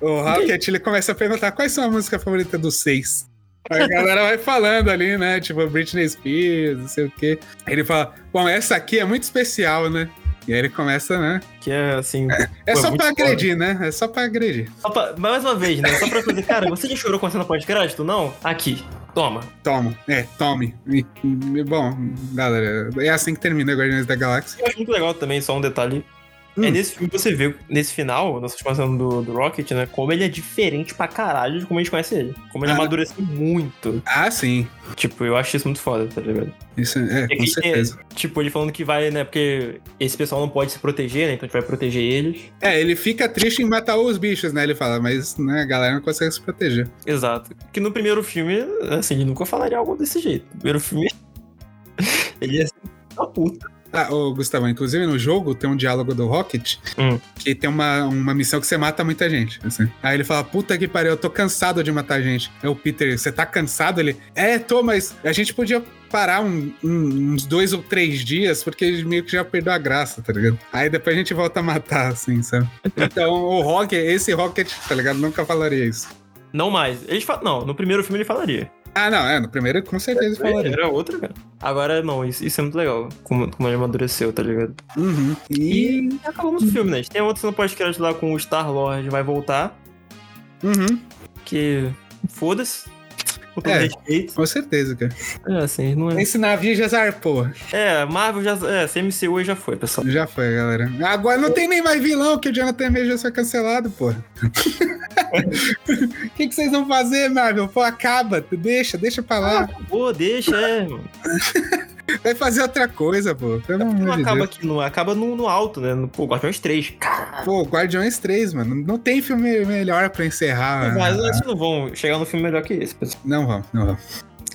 o Rocket, ele começa a perguntar quais são a música favorita dos seis. A galera vai falando ali, né? Tipo, Britney Spears, não sei o quê. Ele fala, bom, essa aqui é muito especial, né? E aí ele começa, né? Que é assim. É, é só pra agredir, né? É só pra agredir. Só pra, mais uma vez, né? Só pra fazer, cara, você já chorou com a cena pós-crédito? Não? Aqui. Toma. Toma. É, tome. E, e, bom, galera, é assim que termina Guardiões da Galáxia. Eu acho muito legal também, só um detalhe. É hum. É nesse filme que você vê, nesse final, nessa expansão do, do Rocket, né? Como ele é diferente pra caralho de como a gente conhece ele. Como ele ah. amadureceu muito. Ah, sim. Tipo, eu acho isso muito foda, tá ligado? Isso é, com certeza. É, tipo, ele falando que vai, né? Porque esse pessoal não pode se proteger, né? Então a gente vai proteger eles. É, ele fica triste em matar os bichos, né? Ele fala, mas né, a galera não consegue se proteger. Exato. Que no primeiro filme, assim, ele nunca falaria algo desse jeito. No primeiro filme, ele ia ser uma puta. Ah, ô, Gustavo, inclusive no jogo tem um diálogo do Rocket hum. que tem uma, uma missão que você mata muita gente. Assim. Aí ele fala: Puta que pariu, eu tô cansado de matar gente. É o Peter, você tá cansado? Ele, é, tô, mas a gente podia parar um, um, uns dois ou três dias, porque ele meio que já perdeu a graça, tá ligado? Aí depois a gente volta a matar, assim, sabe? Então o Rocket, esse Rocket, tá ligado? Nunca falaria isso. Não mais. Ele fala, não, no primeiro filme ele falaria. Ah, não, é, no primeiro com certeza é, falaria. Era outra, cara. Agora, não, isso, isso, é muito legal, como, como ele amadureceu, tá ligado? Uhum. E... e acabamos o filme, né? Tem outro no pós-crédito lá com o Star-Lord, vai voltar. Uhum. Que... foda-se. Com todo É. respeito. Com certeza, cara. É, assim, não é. Esse navio já zarpou. É, Marvel já. É, CMCU aí já foi, pessoal. Já foi, galera. Agora não tem nem mais vilão, que o Jonathan Majors foi cancelado, porra. O que, que vocês vão fazer, Marvel? Pô, acaba, deixa, deixa pra lá. Pô, deixa, é. Vai fazer outra coisa, pô. Pelo Não amor de acaba Deus. aqui, não acaba no, no alto, né? No, pô, Guardiões 3. Cara, Pô, Guardiões 3, mano. Não tem filme melhor pra encerrar. mas eles não vão chegar no filme melhor que esse, pessoal. Não vão, não vão.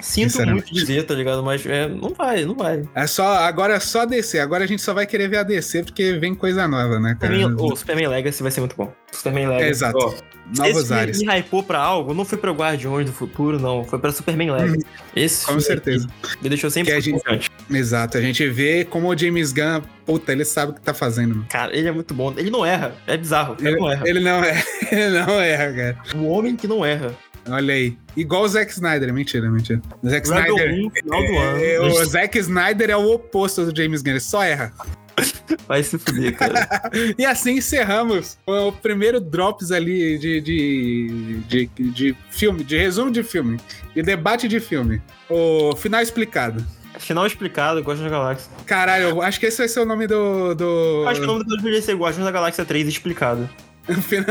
Sinto Sinceramente. muito dizer, tá ligado? Mas é, não vai, não vai. É só, agora é só DC. Agora a gente só vai querer ver a DC porque vem coisa nova, né, cara? Superman, o Superman Legacy vai ser muito bom. Superman Legacy. É, exato. ó, Novos esse ares. me, me hypou pra algo, não foi pra Guardiões do Futuro, não. Foi pra Superman Legacy. Esse Com certeza. Me deixou sempre Que a gente- confiante. Exato. A gente vê como o James Gunn, puta, ele sabe o que tá fazendo. mano. Cara, ele é muito bom. Ele não erra. É bizarro. Ele, Ele, não erra. ele não é. Ele não erra, cara. O homem que não erra. Olha aí. Igual o Zack Snyder. Mentira, mentira. O Zack Rebel Snyder. 1, final do ano. É, o Zack Snyder é o oposto do James Gunn, ele só erra. Vai se fuder, cara. E assim encerramos o primeiro Drops ali de, de, de, de filme, de resumo de filme, de debate de filme. O final explicado. Final explicado, Guardiões da Galáxia. Caralho, eu acho que esse vai ser o nome do. do... Eu Acho que o nome do poderia ser Guardiões da Galáxia 3 explicado. Final...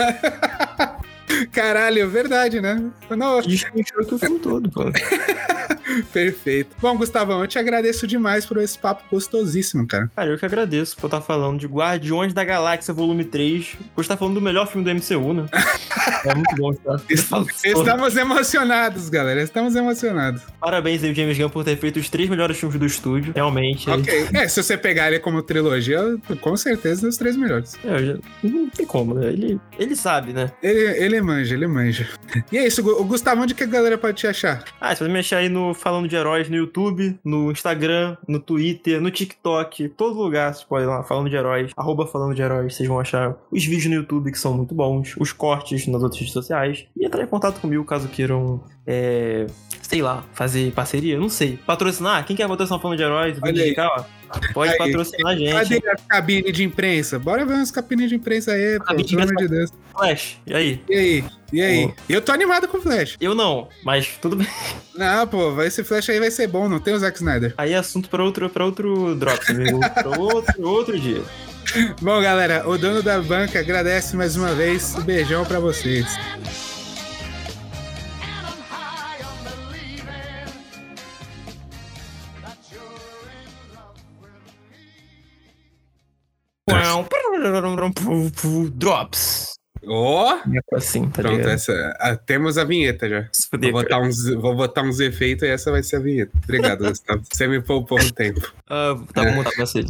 Caralho, verdade, né? Não, Desconchou aqui o filme todo, pô. perfeito. Bom, Gustavão, eu te agradeço demais por esse papo gostosíssimo, cara. Cara, eu que agradeço por estar falando de Guardiões da Galáxia Volume 3. Por estar falando do melhor filme do MCU, né? É muito bom estar. Estamos emocionados, galera. Estamos emocionados. Parabéns aí, James Gunn, por ter feito os três melhores filmes do estúdio. Realmente. Ok. É, se você pegar ele como trilogia, com certeza os três melhores. É, não tem como, né? Ele, ele sabe, né? Ele, ele manja, ele manja. E é isso, o Gustavão, onde que a galera pode te achar? Ah, você pode me achar aí no Falando de Heróis no YouTube, no Instagram, no Twitter, no TikTok, todo lugar você pode ir lá, Falando de Heróis, arroba Falando de Heróis, vocês vão achar os vídeos no YouTube que são muito bons, os cortes nas outras redes sociais, e entrar em contato comigo caso queiram, é, sei lá, fazer parceria, não sei. Patrocinar? Quem quer patrocinar Falando de Heróis? Olha aí. Indicar, ó, Pode Aí. patrocinar a gente. Cadê a cabine de imprensa? Bora ver umas cabines de imprensa aí, pô, pelo amor de. Deus. Flash, e aí? E aí? E aí? Pô. Eu tô animado com o Flash. Eu não, mas tudo bem. Não, pô, esse Flash aí vai ser bom, não tem o Zack Snyder. Aí é assunto pra outro, pra outro drop, amigo. pra outro, outro dia. Bom, galera, o dono da banca agradece mais uma vez. Um beijão pra vocês. Drops. Ó! Assim, tá Pronto, ligado? essa, ah, temos a vinheta já. Vou botar, cara. uns, vou botar uns efeitos e essa vai ser a vinheta. Obrigado, Gustavo. Você me poupou o tempo. Ah, tá, vou montar pra você.